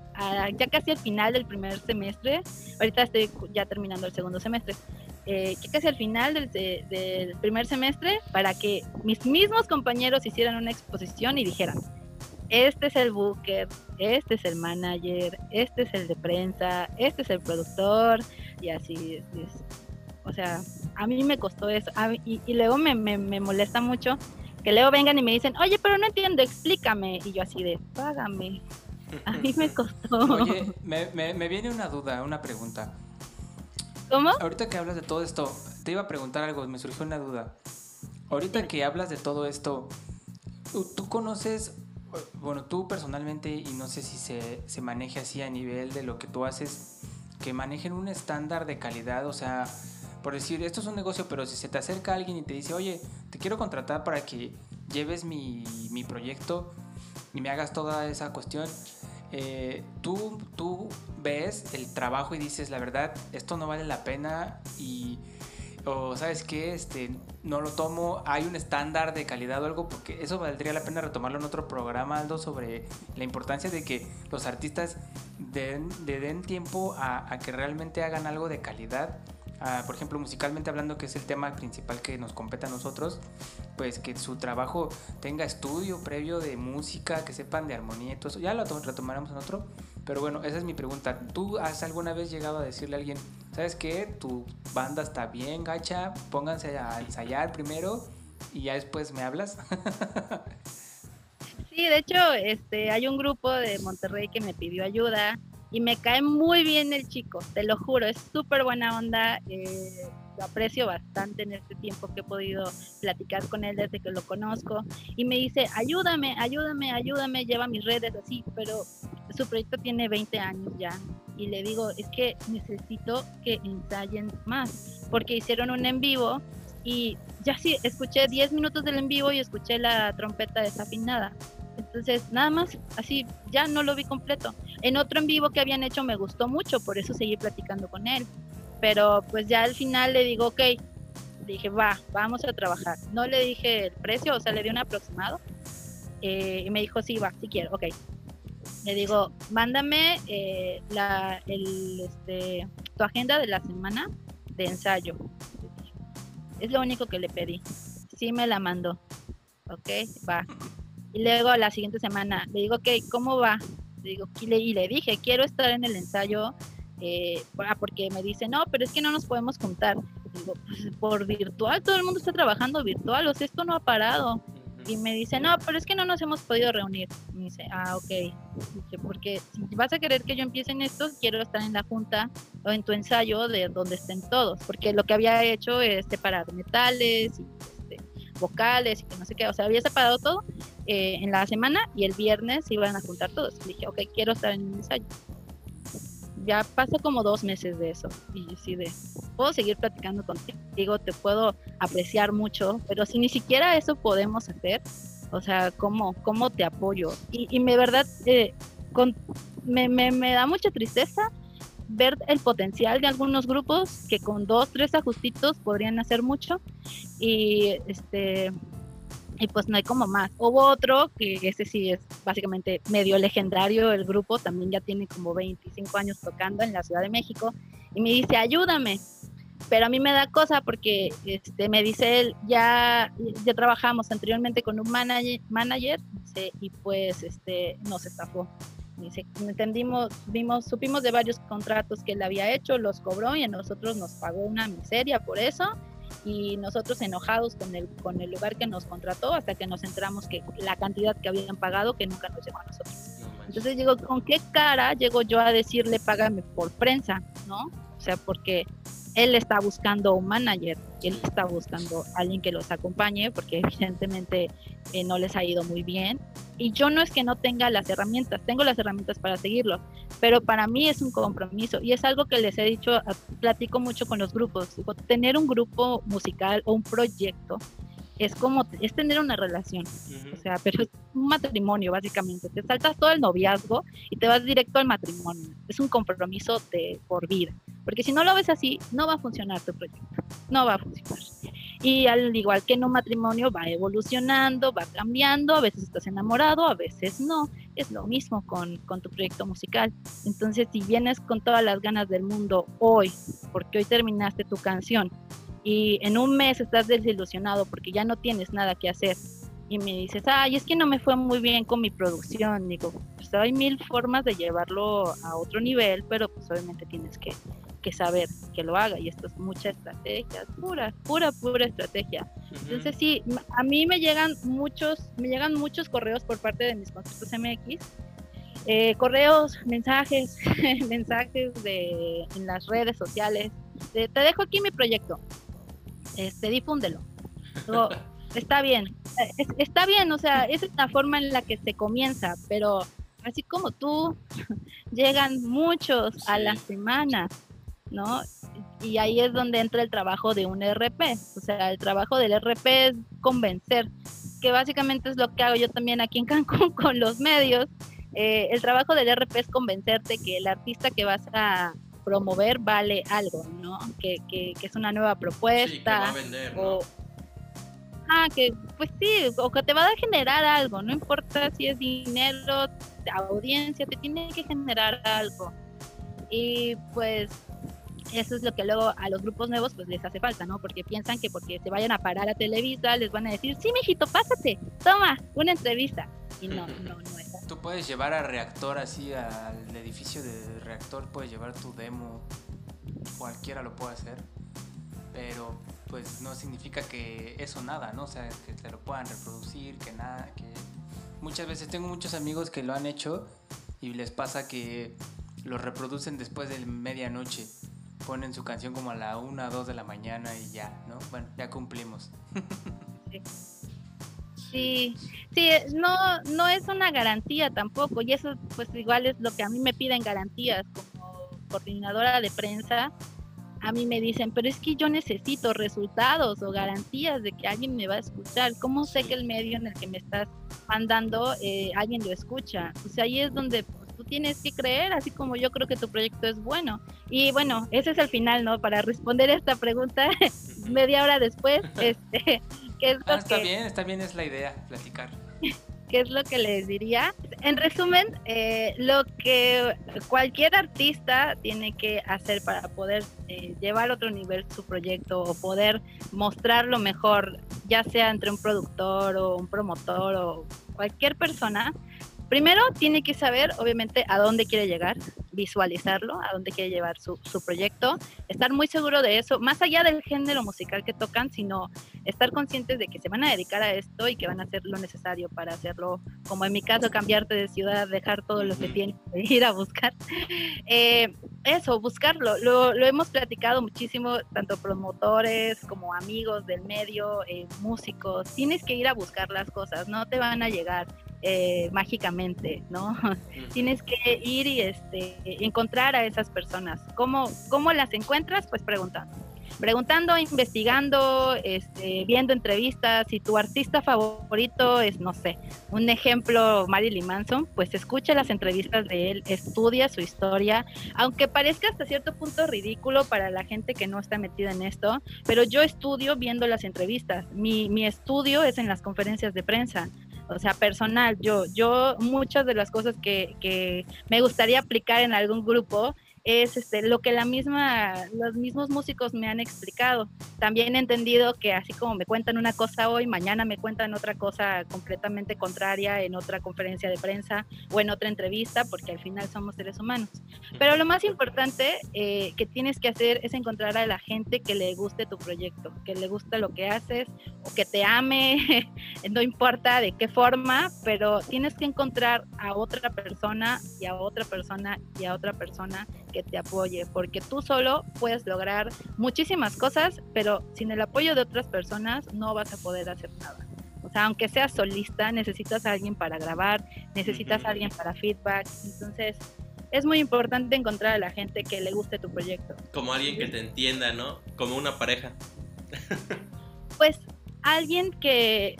D: ya casi al final del primer semestre. Ahorita estoy ya terminando el segundo semestre eh, casi al final del, primer semestre para que mis mismos compañeros hicieran una exposición y dijeran, este es el booker, este es el manager, este es el de prensa, este es el productor y así es. O sea, a mí me costó eso. y, luego me, molesta mucho que luego vengan y me dicen, oye, pero no entiendo, explícame. Y yo así de, págame. A mí me costó.
B: Oye, me, me viene una duda, una pregunta.
D: ¿Cómo?
B: Ahorita que hablas de todo esto, te iba a preguntar algo, me surgió una duda. Ahorita que hablas de todo esto, ¿tú conoces, bueno, tú personalmente, y no sé si se, se maneje así a nivel de lo que tú haces, que manejen un estándar de calidad, o sea, por decir, esto es un negocio, pero si se te acerca alguien y te dice, oye, te quiero contratar para que lleves mi, mi proyecto y me hagas toda esa cuestión, eh, tú, tú ves el trabajo y dices, la verdad, esto no vale la pena y o sabes qué, este, no lo tomo, hay un estándar de calidad o algo, porque eso valdría la pena retomarlo en otro programa, Aldo, sobre la importancia de que los artistas den, den tiempo a, a que realmente hagan algo de calidad por ejemplo, musicalmente hablando, que es el tema principal que nos compete a nosotros, pues que su trabajo tenga estudio previo de música, que sepan de armonía y todo eso. Ya lo retomaremos en otro, pero bueno, esa es mi pregunta. ¿Tú has alguna vez llegado a decirle a alguien, sabes qué, tu banda está bien, gacha, pónganse a ensayar primero y ya después me hablas?
D: sí, de hecho, este, hay un grupo de Monterrey que me pidió ayuda y me cae muy bien el chico, te lo juro, es súper buena onda, eh, lo aprecio bastante en este tiempo que he podido platicar con él desde que lo conozco y me dice, ayúdame, ayúdame, ayúdame, lleva mis redes así, pero su proyecto tiene 20 años ya y le digo, es que necesito que ensayen más, porque hicieron un en vivo y ya sí, escuché 10 minutos del en vivo y escuché la trompeta desafinada entonces, nada más, así, ya no lo vi completo. En otro en vivo que habían hecho me gustó mucho, por eso seguí platicando con él. Pero pues ya al final le digo, ok, dije, va, vamos a trabajar. No le dije el precio, o sea, le di un aproximado. Eh, y me dijo, sí, va, si quiero, ok. Le digo, mándame eh, la, el, este, tu agenda de la semana de ensayo. Es lo único que le pedí. Sí me la mandó. Ok, va. Y luego la siguiente semana le digo, ok, ¿cómo va? Le digo, y le, dije, quiero estar en el ensayo, eh, ah, porque me dice, no, pero es que no nos podemos juntar. Digo, pues, por virtual, todo el mundo está trabajando virtual, o sea, esto no ha parado. Y me dice, no, pero es que no nos hemos podido reunir. Me dice, ah, ok. porque si vas a querer que yo empiece en esto, quiero estar en la junta o en tu ensayo de donde estén todos. Porque lo que había hecho es separar metales y vocales y que no sé qué, o sea, había separado todo eh, en la semana y el viernes se iban a juntar todos. Y dije, ok, quiero estar en un ensayo. Ya pasó como dos meses de eso y sí de, puedo seguir platicando contigo, te puedo apreciar mucho, pero si ni siquiera eso podemos hacer, o sea, ¿cómo, cómo te apoyo? Y, y me verdad, eh, con, me, me, me da mucha tristeza ver el potencial de algunos grupos que con dos, tres ajustitos podrían hacer mucho y este y pues no hay como más. Hubo otro que ese sí es básicamente medio legendario, el grupo también ya tiene como 25 años tocando en la Ciudad de México y me dice, ayúdame. Pero a mí me da cosa porque este, me dice él, ya, ya trabajamos anteriormente con un manager, manager y pues este, nos estafó entendimos, vimos, supimos de varios contratos que él había hecho, los cobró y a nosotros nos pagó una miseria por eso y nosotros enojados con el, con el lugar que nos contrató hasta que nos enteramos que la cantidad que habían pagado que nunca nos llegó a nosotros. Entonces digo, ¿con qué cara llego yo a decirle págame por prensa? ¿No? O sea, porque él está buscando un manager, él está buscando alguien que los acompañe, porque evidentemente eh, no les ha ido muy bien. Y yo no es que no tenga las herramientas, tengo las herramientas para seguirlo, pero para mí es un compromiso y es algo que les he dicho, platico mucho con los grupos, tener un grupo musical o un proyecto es como, es tener una relación, o sea, pero es un matrimonio básicamente, te saltas todo el noviazgo y te vas directo al matrimonio, es un compromiso de por vida, porque si no lo ves así, no va a funcionar tu proyecto, no va a funcionar. Y al igual que en un matrimonio va evolucionando, va cambiando, a veces estás enamorado, a veces no, es lo mismo con, con tu proyecto musical. Entonces, si vienes con todas las ganas del mundo hoy, porque hoy terminaste tu canción, y en un mes estás desilusionado porque ya no tienes nada que hacer. Y me dices, ay, es que no me fue muy bien con mi producción, digo, pues hay mil formas de llevarlo a otro nivel, pero pues obviamente tienes que, que saber que lo haga y esto es mucha estrategia, pura, pura, pura estrategia. Entonces sí, a mí me llegan muchos, me llegan muchos correos por parte de mis conceptos MX, eh, correos, mensajes, mensajes de, en las redes sociales, te dejo aquí mi proyecto, este, difúndelo. está bien, está bien, o sea, esa es la forma en la que se comienza, pero así como tú, llegan muchos a la semana, ¿no? Y ahí es donde entra el trabajo de un RP. O sea, el trabajo del RP es convencer, que básicamente es lo que hago yo también aquí en Cancún con los medios. Eh, el trabajo del RP es convencerte que el artista que vas a promover vale algo, ¿no? Que, que, es una nueva propuesta. o, Ah, que pues sí, o que te va a generar algo, no importa si es dinero, audiencia, te tiene que generar algo. Y pues eso es lo que luego a los grupos nuevos pues les hace falta, ¿no? Porque piensan que porque se vayan a parar a Televisa les van a decir, sí, mijito, pásate, toma, una entrevista. Y no, no, no
B: Tú puedes llevar a reactor así al edificio de reactor, puedes llevar tu demo, cualquiera lo puede hacer, pero pues no significa que eso nada, ¿no? O sea, que te lo puedan reproducir, que nada, que muchas veces tengo muchos amigos que lo han hecho y les pasa que lo reproducen después de medianoche. Ponen su canción como a la 1 o 2 de la mañana y ya, ¿no? Bueno, ya cumplimos.
D: Sí, sí, no, no es una garantía tampoco, y eso pues igual es lo que a mí me piden garantías como coordinadora de prensa, a mí me dicen, pero es que yo necesito resultados o garantías de que alguien me va a escuchar. ¿Cómo sé que el medio en el que me estás mandando eh, alguien lo escucha? O sea, ahí es donde pues, tú tienes que creer, así como yo creo que tu proyecto es bueno. Y bueno, ese es el final, ¿no? Para responder esta pregunta, media hora después, este, ¿qué es
B: lo ah, está bien, está bien, es la idea, platicar.
D: ¿Qué es lo que les diría? En resumen, eh, lo que cualquier artista tiene que hacer para poder eh, llevar a otro nivel su proyecto o poder mostrarlo mejor, ya sea entre un productor o un promotor o cualquier persona, Primero tiene que saber, obviamente, a dónde quiere llegar, visualizarlo, a dónde quiere llevar su, proyecto, estar muy seguro de eso, más allá del género musical que tocan, sino estar conscientes de que se van a dedicar a esto y que van a hacer lo necesario para hacerlo, como en mi caso, cambiarte de ciudad, dejar todo lo que tienes ir a buscar. Eh, eso, buscarlo. Lo, hemos platicado muchísimo, tanto promotores como amigos del medio, eh, músicos. Tienes que ir a buscar las cosas, no te van a llegar eh, mágicamente, ¿no? Tienes que ir y este, encontrar a esas personas. ¿Cómo, ¿Cómo las encuentras? Pues preguntando. Preguntando, investigando, este, viendo entrevistas. Si tu artista favorito es, no sé, un ejemplo, Marilyn Manson, pues escucha las entrevistas de él, estudia su historia, aunque parezca hasta cierto punto ridículo para la gente que no está metida en esto, pero yo estudio viendo las entrevistas. Mi, mi estudio es en las conferencias de prensa o sea, personal. Yo, yo muchas de las cosas que, que me gustaría aplicar en algún grupo es este, lo que la misma, los mismos músicos me han explicado. También he entendido que así como me cuentan una cosa hoy, mañana me cuentan otra cosa completamente contraria en otra conferencia de prensa o en otra entrevista, porque al final somos seres humanos. Pero lo más importante eh, que tienes que hacer es encontrar a la gente que le guste tu proyecto, que le guste lo que haces o que te ame, no importa de qué forma, pero tienes que encontrar a otra persona y a otra persona y a otra persona que te apoye, porque tú solo puedes lograr muchísimas cosas, pero sin el apoyo de otras personas no vas a poder hacer nada. O sea, aunque seas solista, necesitas a alguien para grabar, necesitas a alguien para feedback. Entonces, es muy importante encontrar a la gente que le guste tu proyecto.
C: Como alguien que te entienda, ¿no? Como una pareja.
D: Pues alguien que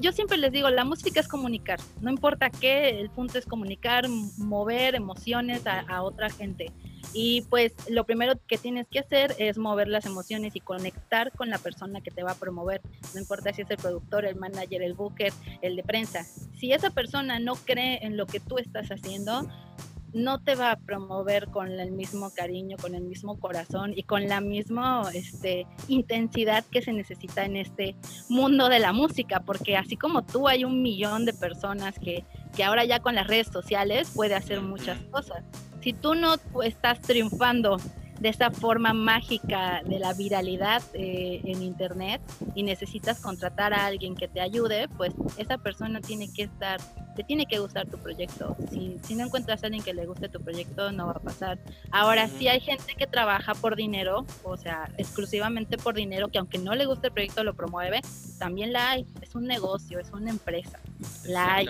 D: yo siempre les digo, la música es comunicar, no importa qué, el punto es comunicar, mover emociones a, a, otra gente. Y pues lo primero que tienes que hacer es mover las emociones y conectar con la persona que te va a promover. No importa si es el productor, el manager, el booker, el de prensa. Si esa persona no cree en lo que tú estás haciendo, no te va a promover con el mismo cariño, con el mismo corazón y con la misma este, intensidad que se necesita en este mundo de la música, porque así como tú hay un millón de personas que, que ahora ya con las redes sociales puede hacer muchas cosas. Si tú no estás triunfando de esa forma mágica de la viralidad eh, en internet y necesitas contratar a alguien que te ayude, pues esa persona tiene que estar, te tiene que gustar tu proyecto. Si, si no encuentras a alguien que le guste tu proyecto, no va a pasar. Ahora, si hay gente que trabaja por dinero, o sea, exclusivamente por dinero, que aunque no le guste el proyecto lo promueve, también la hay. Es un negocio, es una empresa. La hay.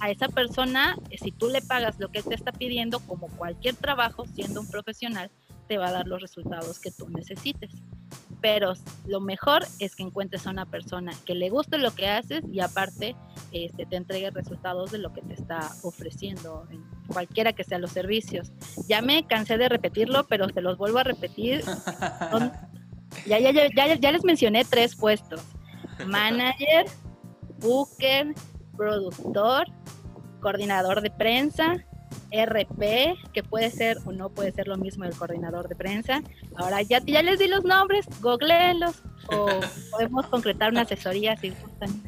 D: A esa persona, si tú le pagas lo que te está pidiendo, como cualquier trabajo, siendo un profesional, te va a dar los resultados que tú necesites. Pero lo mejor es que encuentres a una persona que le guste lo que haces y aparte este, te entregue resultados de lo que te está ofreciendo, en cualquiera que sean los servicios. Ya me cansé de repetirlo, pero se los vuelvo a repetir. ya, ya, ya, ya les mencioné tres puestos. Manager, booker, productor, coordinador de prensa RP, que puede ser o no puede ser lo mismo el coordinador de prensa. Ahora ya, ya les di los nombres, googleenlos o podemos concretar una asesoría si gustan.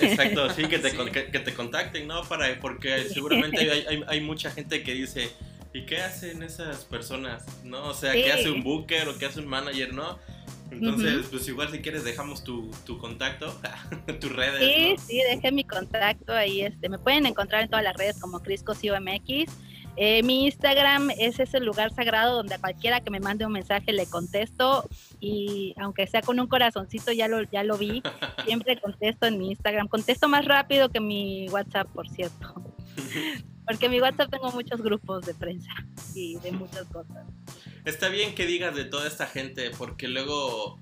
C: Exacto, sí, que te, que, te contacten, ¿no? Para, porque seguramente hay, hay, hay, mucha gente que dice, ¿y qué hacen esas personas? ¿No? O sea, ¿qué hace un booker o qué hace un manager, no? Entonces, pues igual si quieres dejamos tu, tu contacto, tus redes.
D: Sí, sí, dejé mi contacto ahí. Este, me pueden encontrar en todas las redes como CriscoCOMX. Eh, mi Instagram es ese lugar sagrado donde a cualquiera que me mande un mensaje le contesto y aunque sea con un corazoncito ya lo ya lo vi, siempre contesto en mi Instagram. Contesto más rápido que mi WhatsApp, por cierto. Porque en mi WhatsApp tengo muchos grupos de prensa y de muchas cosas
C: está bien que digas de toda esta gente, porque luego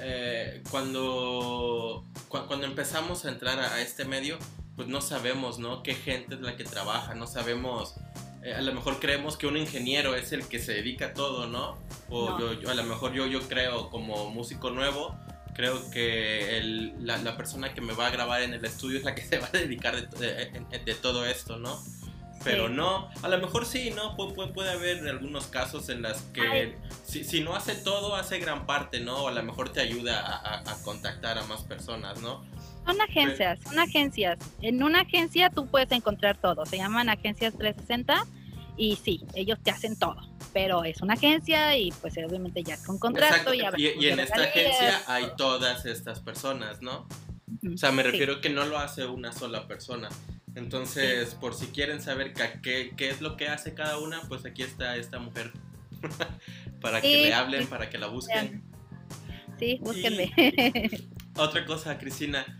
C: eh, cuando, cuando empezamos a entrar a, este medio, pues no sabemos, ¿no? Qué gente es la que trabaja, no sabemos. Eh, a lo mejor creemos que un ingeniero es el que se dedica a todo, ¿no? O Yo, a lo mejor yo, yo creo como músico nuevo, creo que la, persona que me va a grabar en el estudio es la que se va a dedicar de todo esto, ¿no? Pero no, a lo mejor sí, ¿no? puede puede haber algunos casos en las que si, si, no hace todo, hace gran parte, ¿no? O a lo mejor te ayuda a, contactar a más personas, ¿no?
D: Son agencias, son agencias. En una agencia tú puedes encontrar todo, se llaman agencias 360 y sí, ellos te hacen todo, pero es una agencia y pues obviamente ya con contrato.
C: Y, y, en esta agencia hay todas estas personas, ¿no? O sea, me refiero que no lo hace una sola persona. Entonces, por si quieren saber qué, qué, es lo que hace cada una, pues aquí está esta mujer. para que le hablen, para que la busquen.
D: Sí, búsquenme.
C: otra cosa, Cristina.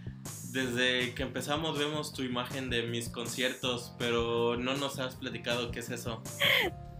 C: Desde que empezamos vemos tu imagen de mis conciertos, pero no nos has platicado qué es eso.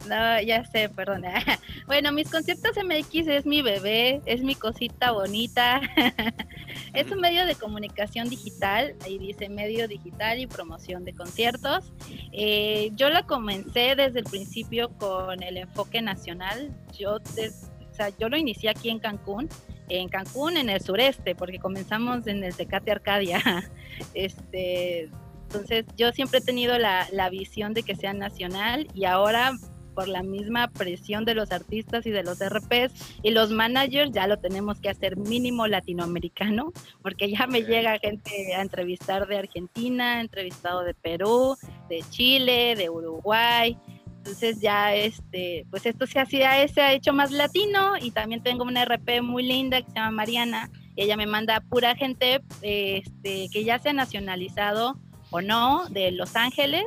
D: No, ya sé, perdona. Bueno, mis conciertos MX es mi bebé, es mi cosita bonita. es un medio de comunicación digital, ahí dice medio digital y promoción de conciertos. Eh, yo la comencé desde el principio con el enfoque nacional. Yo, o sea, yo lo inicié aquí en Cancún en Cancún, en el sureste, porque comenzamos en el Tecate Arcadia. Este, entonces, yo siempre he tenido la, la, visión de que sea nacional y ahora por la misma presión de los artistas y de los RPs y los managers, ya lo tenemos que hacer mínimo latinoamericano, porque ya me llega gente a entrevistar de Argentina, entrevistado de Perú, de Chile, de Uruguay. Entonces ya este, pues esto se hacía, se ha hecho más latino y también tengo una RP muy linda que se llama Mariana. Y ella me manda pura gente este, que ya se ha nacionalizado o no de Los Ángeles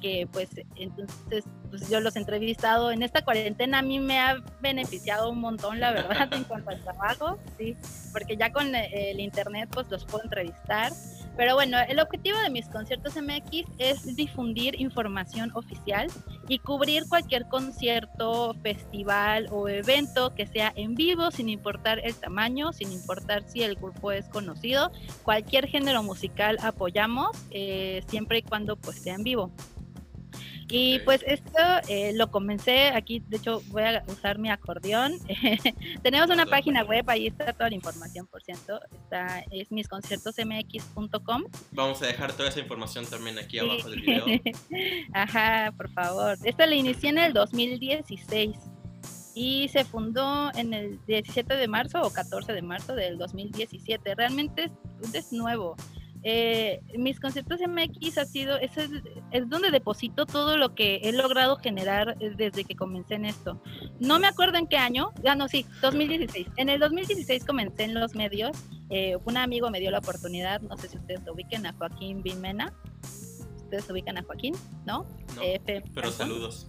D: que pues entonces pues yo los he entrevistado en esta cuarentena a mí me ha beneficiado un montón la verdad en cuanto al trabajo sí porque ya con el internet pues los puedo entrevistar pero bueno el objetivo de mis conciertos MX es difundir información oficial y cubrir cualquier concierto festival o evento que sea en vivo sin importar el tamaño sin importar si el grupo es conocido. Cualquier género musical apoyamos eh, siempre y cuando pues sea en vivo y pues esto eh, lo comencé aquí, de hecho voy a usar mi acordeón. Tenemos una página web, ahí está toda la información, por cierto. Está, es misconciertosmx.com.
C: Vamos a dejar toda esa información también aquí abajo del video.
D: Ajá, por favor. Esto lo inicié en el 2016 y se fundó en el 17 de marzo o 14 de marzo del 2017. Realmente es, es nuevo eh, mis conceptos MX ha sido, es, es donde deposito todo lo que he logrado generar eh, desde que comencé en esto. No me acuerdo en qué año, ah, no, sí, 2016. En el 2016 comencé en los medios, eh, un amigo me dio la oportunidad, no sé si ustedes lo ubiquen, a Joaquín Bimena. ¿Ustedes ubican a Joaquín? ¿No?
C: no pero saludos.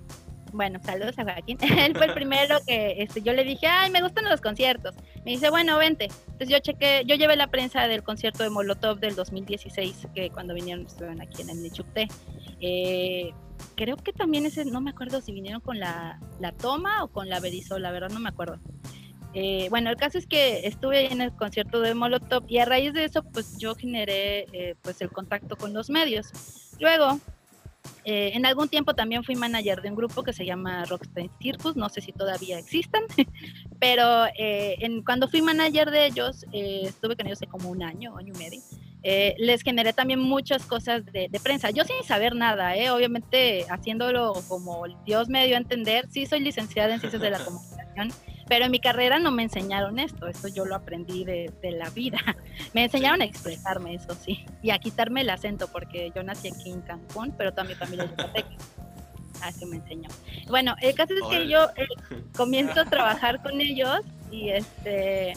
D: Bueno, saludos a Joaquín. Él fue el primero que este, yo le dije, ay, me gustan los conciertos. Me dice, bueno, vente. Entonces yo chequé, yo llevé la prensa del concierto de Molotov del 2016, que cuando vinieron estuvieron aquí en el Nichupté. Eh, creo que también ese, no me acuerdo si vinieron con la, la toma o con la Berizol, la verdad no me acuerdo. Eh, bueno, el caso es que estuve en el concierto de Molotov y a raíz de eso, pues yo generé eh, pues el contacto con los medios. Luego, eh, en algún tiempo también fui manager de un grupo que se llama Rockstein Circus, no sé si todavía existan, pero en, cuando fui manager de ellos, estuve con ellos como un año, año y medio. Les generé también muchas cosas de, de, prensa. Yo sin saber nada, obviamente haciéndolo como Dios me dio a entender, sí soy licenciada en Ciencias de la Comunicación, pero en mi carrera no me enseñaron esto, esto yo lo aprendí de, la vida. Me enseñaron a expresarme, eso sí, y a quitarme el acento, porque yo nací aquí en Cancún, pero toda mi familia es yucateca. Así me enseñó. Bueno, el caso es que yo eh, comienzo a trabajar con ellos y este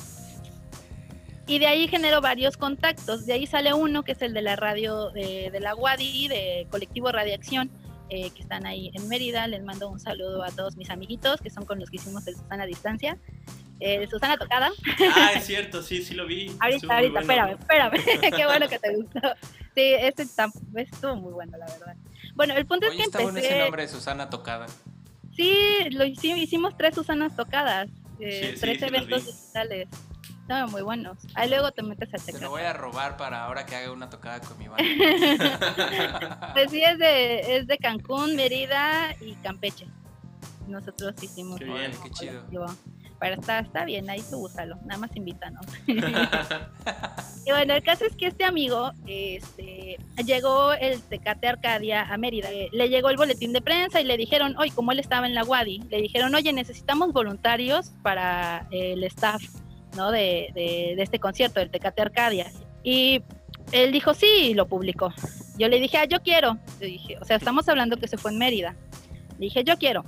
D: y de ahí genero varios contactos. De ahí sale uno que es el de la radio de, de la WADI, de Colectivo Radiación, eh, que están ahí en Mérida. Les mando un saludo a todos mis amiguitos que son con los que hicimos el Susana a Distancia. Eh, Susana Tocada.
C: Ah, es cierto, sí, sí lo vi.
D: ahorita, ahorita, espérame, espérame. Qué bueno que te gustó. Sí, este estuvo muy bueno, la verdad. Bueno, el punto es que
B: está
D: empecé...
B: bueno ese nombre, Susana Tocada.
D: Sí, lo hicimos, hicimos tres Susanas Tocadas, eh, tres eventos digitales estaban muy buenos. Ahí luego te metes a checar.
B: Te lo voy a robar para ahora que haga una tocada con mi banda.
D: pues sí, es de, es de Cancún, Mérida y Campeche. Nosotros hicimos.
B: Qué bien, qué chido.
D: Pero está, está bien, ahí tú úsalo, nada más invítanos. y bueno, el caso es que este amigo este, llegó el Tecate Arcadia a Mérida. Le llegó el boletín de prensa y le dijeron, oye, como él estaba en la Wadi, le dijeron, oye, necesitamos voluntarios para el staff ¿no? De, de, este concierto, del Tecate Arcadia. Y él dijo sí y lo publicó. Yo le dije, ah, yo quiero. Le dije, o sea, estamos hablando que se fue en Mérida. Le dije, yo quiero.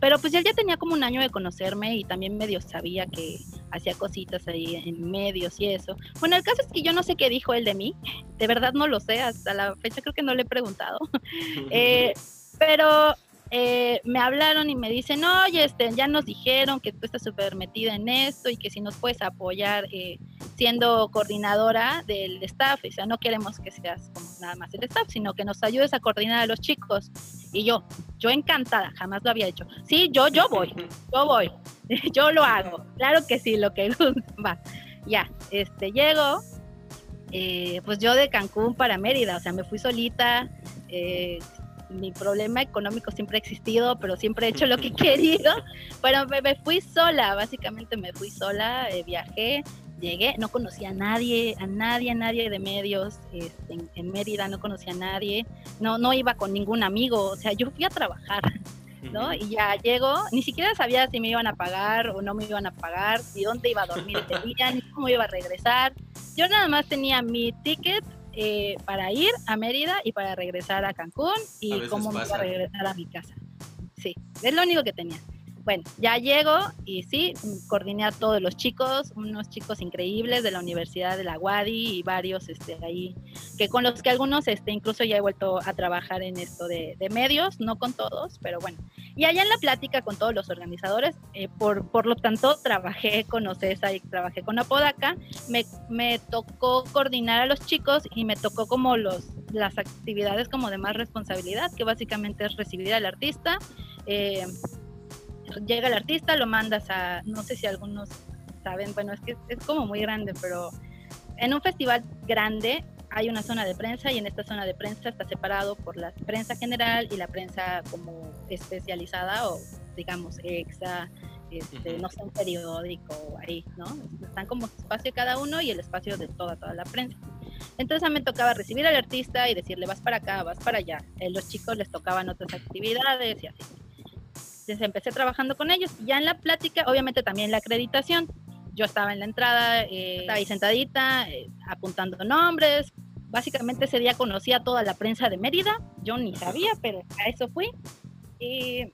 D: Pero pues él ya tenía como un año de conocerme y también medio sabía que hacía cositas ahí en medios y eso. Bueno, el caso es que yo no sé qué dijo él de mí. De verdad no lo sé. Hasta la fecha creo que no le he preguntado. eh, pero eh, me hablaron y me dicen, oye, este, ya nos dijeron que tú estás súper metida en esto y que si nos puedes apoyar eh, siendo coordinadora del staff, o sea, no queremos que seas como nada más el staff, sino que nos ayudes a coordinar a los chicos. Y yo, yo encantada, jamás lo había hecho. Sí, yo, yo voy, yo voy, yo lo hago, claro que sí, lo que va. Ya, este, llego, eh, pues yo de Cancún para Mérida, o sea, me fui solita, eh, mi problema económico siempre ha existido, pero siempre he hecho lo que he querido. Pero me, fui sola, básicamente me fui sola, eh, viajé, llegué, no conocía a nadie, a nadie, a nadie de medios, este, en, Mérida no conocía a nadie, no, no iba con ningún amigo, o sea, yo fui a trabajar. ¿no? Y ya llego, ni siquiera sabía si me iban a pagar o no me iban a pagar, ni dónde iba a dormir ese día, ni cómo iba a regresar. Yo nada más tenía mi ticket eh, para ir a Mérida y para regresar a Cancún y cómo me iba a regresar a mi casa. Sí, es lo único que tenía. Bueno, ya llego y sí, coordiné a todos los chicos, unos chicos increíbles de la Universidad de la Wadi y varios este, ahí, que con los que algunos este, incluso ya he vuelto a trabajar en esto de, medios, no con todos, pero bueno. Y allá en la plática con todos los organizadores, eh, por, por lo tanto trabajé con OCESA y trabajé con Apodaca, me, me tocó coordinar a los chicos y me tocó como los, las actividades como de más responsabilidad, que básicamente es recibir al artista. Eh, llega el artista, lo mandas a, no sé si algunos saben, bueno, es que es como muy grande, pero en un festival grande hay una zona de prensa y en esta zona de prensa está separado por la prensa general y la prensa como especializada o digamos exa, este, no sé, un periódico ahí, ¿no? Están como espacio cada uno y el espacio de toda, toda la prensa. Entonces a mí me tocaba recibir al artista y decirle vas para acá, vas para allá. Eh, los chicos les tocaban otras actividades y así empecé trabajando con ellos. Ya en la plática, obviamente también la acreditación. Yo estaba en la entrada, eh, estaba ahí sentadita, eh, apuntando nombres. Básicamente ese día conocí a toda la prensa de Mérida. Yo ni sabía, pero a eso fui. Y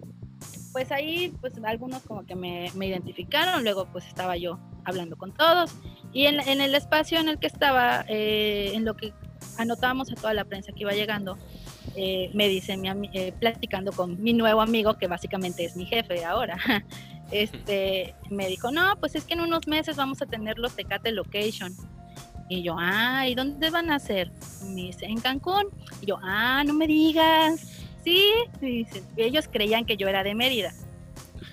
D: pues ahí, pues algunos como que me, me identificaron. Luego pues estaba yo hablando con todos. Y en, en el espacio en el que estaba, eh, en lo que anotábamos a toda la prensa que iba llegando, eh, me dice, mi eh, platicando con mi nuevo amigo, que básicamente es mi jefe ahora, este, me dijo, no, pues es que en unos meses vamos a tener los Tecate Location. Y yo, ah, ¿y dónde van a ser? Me dice, en Cancún. Y yo, ah, no me digas. sí, y ellos creían que yo era de Mérida.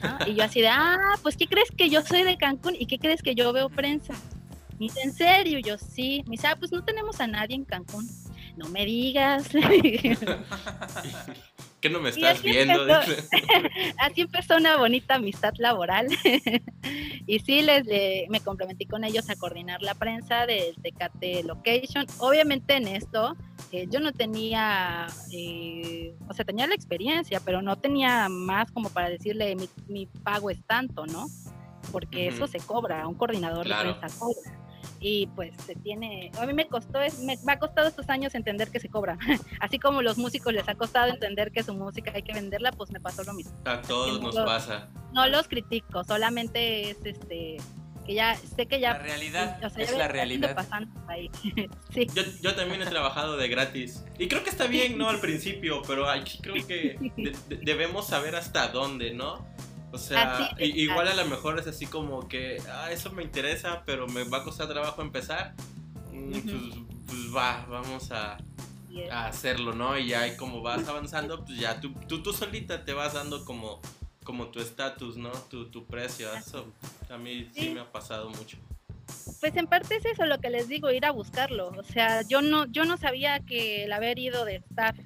D: Y yo así de, ah, pues ¿qué crees que yo soy de Cancún? ¿Y qué crees que yo veo prensa? Me dice, ¿en serio? yo, sí. Me dice, ah, pues no tenemos a nadie en Cancún. No me digas.
C: ¿Qué no me estás viendo?
D: así empezó una bonita amistad laboral. y sí, les, me complementé con ellos a coordinar la prensa del Tecate Location. Obviamente en esto eh, yo no tenía, eh, o sea, tenía la experiencia, pero no tenía más como para decirle mi, pago es tanto, ¿no? Porque eso se cobra, un coordinador de prensa cobra y pues se tiene, a mí me costó, me, ha costado estos años entender que se cobra, así como los músicos les ha costado entender que su música hay que venderla, pues me pasó lo mismo.
C: A todos nos pasa.
D: No los critico, solamente es este que ya sé que ya
E: la realidad es la realidad
D: ahí.
C: yo, también he trabajado de gratis y creo que está bien no al principio pero creo que debemos saber hasta dónde no o sea, igual a lo mejor es así como que, ah, eso me interesa, pero me va a costar trabajo empezar. Mm, pues, pues, va, vamos a, hacerlo, ¿no? Y ya como vas avanzando, pues ya tú, tú, tú solita te vas dando como, como tu estatus, ¿no? Tu, tu precio. Eso a mí sí. me ha pasado mucho.
D: Pues en parte es eso lo que les digo, ir a buscarlo. O sea, yo no, yo no sabía que el haber ido de staff.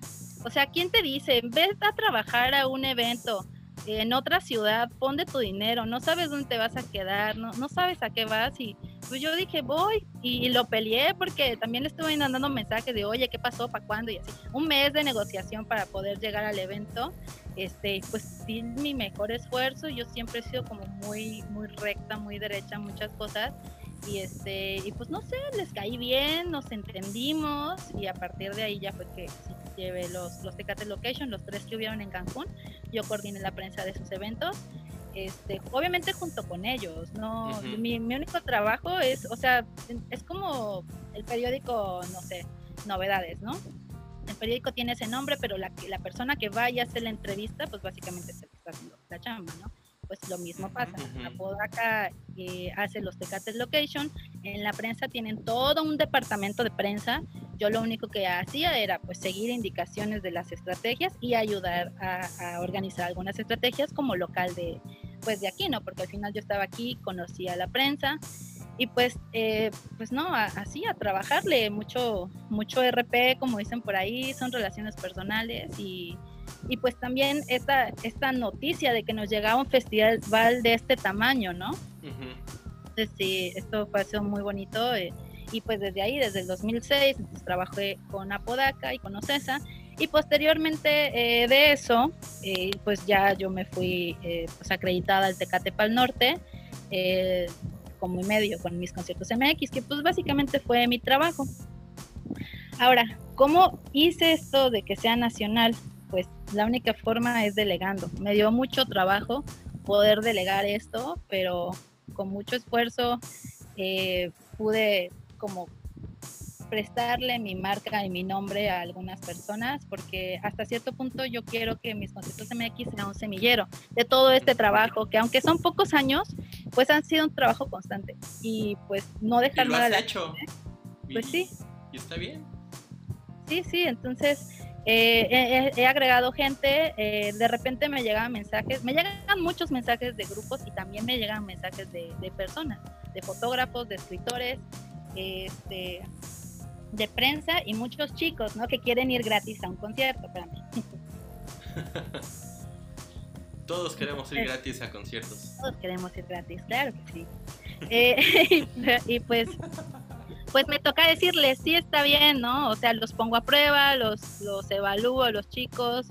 D: O sea, ¿quién te dice? Ves a trabajar a un evento en otra ciudad, pon de tu dinero, no sabes dónde te vas a quedar, no, no sabes a qué vas y pues yo dije voy y, lo peleé porque también le estuve mandando mensajes de oye, ¿qué pasó? ¿Para cuándo? Y así, un mes de negociación para poder llegar al evento, este, pues sí, mi mejor esfuerzo, yo siempre he sido como muy, muy recta, muy derecha, muchas cosas y este y pues no sé les caí bien nos entendimos y a partir de ahí ya fue que llevé los los Tecate Location los tres que hubieron en Cancún. Yo coordiné la prensa de sus eventos este obviamente junto con ellos no mi, único trabajo es o sea es como el periódico no sé novedades no el periódico tiene ese nombre pero la la persona que vaya a hacer la entrevista pues básicamente que está haciendo la chamba no pues lo mismo pasa. Apodaca eh, hace los Tecates Location, en la prensa tienen todo un departamento de prensa. Yo lo único que hacía era pues seguir indicaciones de las estrategias y ayudar a, organizar algunas estrategias como local de pues de aquí, ¿no? Porque al final yo estaba aquí, conocía la prensa y pues eh, pues no así a trabajarle mucho mucho RP como dicen por ahí son relaciones personales y y pues también esta, esta noticia de que nos llegaba un festival de este tamaño, ¿no? Entonces sí, esto fue muy bonito eh, y pues desde ahí, desde el 2006, pues, trabajé con Apodaca y con Ocesa y posteriormente eh, de eso, eh, pues ya yo me fui pues acreditada al Tecate Pal Norte como medio con mis conciertos MX, que pues básicamente fue mi trabajo. Ahora, ¿cómo hice esto de que sea nacional? Pues la única forma es delegando. Me dio mucho trabajo poder delegar esto, pero con mucho esfuerzo eh, pude como prestarle mi marca y mi nombre a algunas personas porque hasta cierto punto yo quiero que mis conciertos MX sean un semillero de todo este trabajo que aunque son pocos años pues han sido un trabajo constante. Y pues no dejar
C: nada de hecho.
D: pues sí.
C: y está bien.
D: Sí sí entonces eh, he, agregado gente, eh, de repente me llegan mensajes, me llegan muchos mensajes de grupos y también me llegan mensajes de, personas, de fotógrafos, de escritores, este, de prensa y muchos chicos, ¿no? Que quieren ir gratis a un concierto para mí.
C: Todos queremos ir gratis a conciertos.
D: Todos queremos ir gratis, claro que sí. Eh, y pues pues me toca decirles, sí está bien, ¿no? O sea, los pongo a prueba, los, los evalúo, los chicos.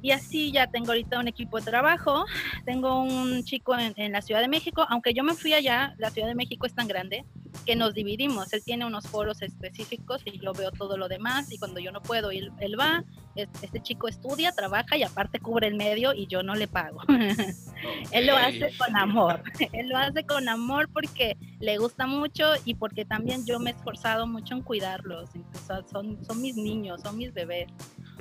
D: Y así ya tengo ahorita un equipo de trabajo. Tengo un chico en, en la Ciudad de México, aunque yo me fui allá, la Ciudad de México es tan grande que nos dividimos. Él tiene unos foros específicos y yo veo todo lo demás y cuando yo no puedo, él, él va, este chico estudia, trabaja y aparte cubre el medio y yo no le pago. él lo hace con amor, él lo hace con amor porque le gusta mucho y porque también yo me he esforzado mucho en cuidarlos. son, son mis niños, son mis bebés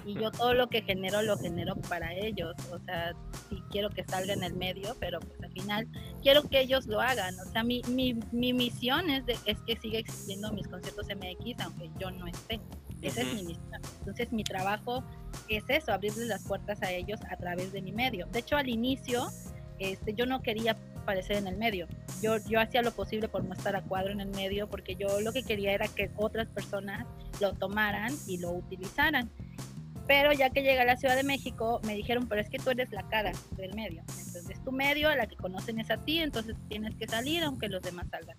D: y yo todo lo que genero lo genero para ellos. O sea, sí quiero que salga en el medio, pero pues final quiero que ellos lo hagan. O sea, mi, mi, mi misión es, de, es que siga existiendo mis conciertos MX aunque yo no esté. Esa es mi misión. Entonces mi trabajo es eso, abrirles las puertas a ellos a través de mi medio. De hecho, al inicio, este, yo no quería aparecer en el medio. Yo, yo hacía lo posible por no estar a cuadro en el medio porque yo lo que quería era que otras personas lo tomaran y lo utilizaran. Pero ya que llegué a la Ciudad de México, me dijeron, pero es que tú eres la cara del medio. Entonces, tu medio, la que conocen es a ti, entonces tienes que salir aunque los demás salgan.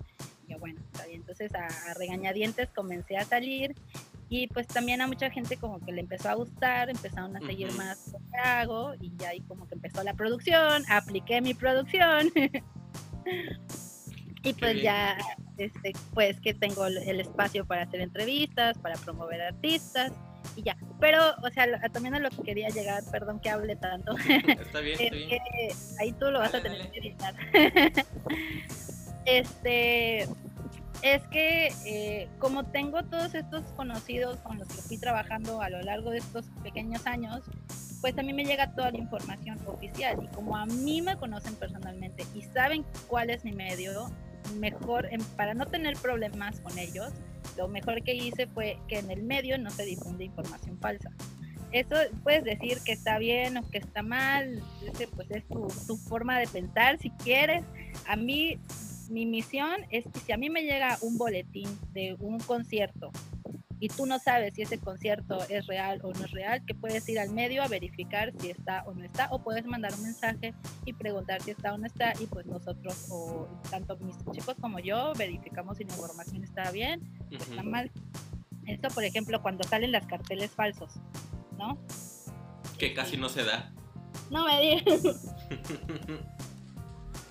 D: Y yo, bueno, está bien. Entonces, a, a regañadientes comencé a salir y pues también a mucha gente como que le empezó a gustar, empezaron a seguir más lo que hago y ya ahí como que empezó la producción, apliqué mi producción. y pues ya, este, pues que tengo el espacio para hacer entrevistas, para promover artistas y ya. Pero, o sea, también a lo que quería llegar, perdón que hable tanto.
C: Está bien, está bien.
D: ahí tú lo vas a tener que editar. este, es que eh, como tengo todos estos conocidos con los que fui trabajando a lo largo de estos pequeños años, pues a mí me llega toda la información oficial y como a mí me conocen personalmente y saben cuál es mi medio, mejor, para no tener problemas con ellos, lo mejor que hice fue que en el medio no se difunde información falsa. Eso puedes decir que está bien o que está mal, pues es tu, tu forma de pensar si quieres. A mí mi misión es que si a mí me llega un boletín de un concierto y tú no sabes si ese concierto es real o no es real, que puedes ir al medio a verificar si está o no está, o puedes mandar un mensaje y preguntar si está o no está, y pues nosotros, o tanto mis chicos como yo, verificamos si la información está bien o está mal. Esto, por ejemplo, cuando salen las carteles falsos, ¿no?
C: Que casi no se da.
D: No me digas.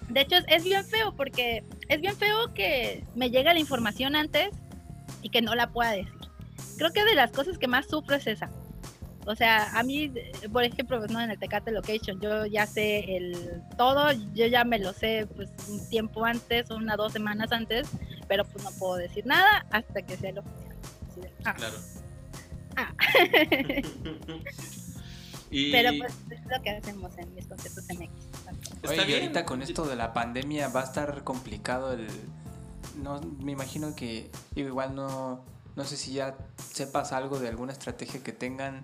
D: De hecho, es bien feo porque es bien feo que me llegue la información antes y que no la pueda decir. Creo que de las cosas que más sufro es esa. O sea, a mí, por ejemplo, pues, ¿no? en el Tecate Location, yo ya sé el todo, yo ya me lo sé pues un tiempo antes, una dos semanas antes, pero pues no puedo decir nada hasta que sea lo oficial.
C: Ah. Claro.
D: Ah. Pero pues es lo que hacemos en mis conciertos MX.
B: Oye, y ahorita con esto de la pandemia va a estar complicado el... No, me imagino que igual no, no sé si ya sepas algo de alguna estrategia que tengan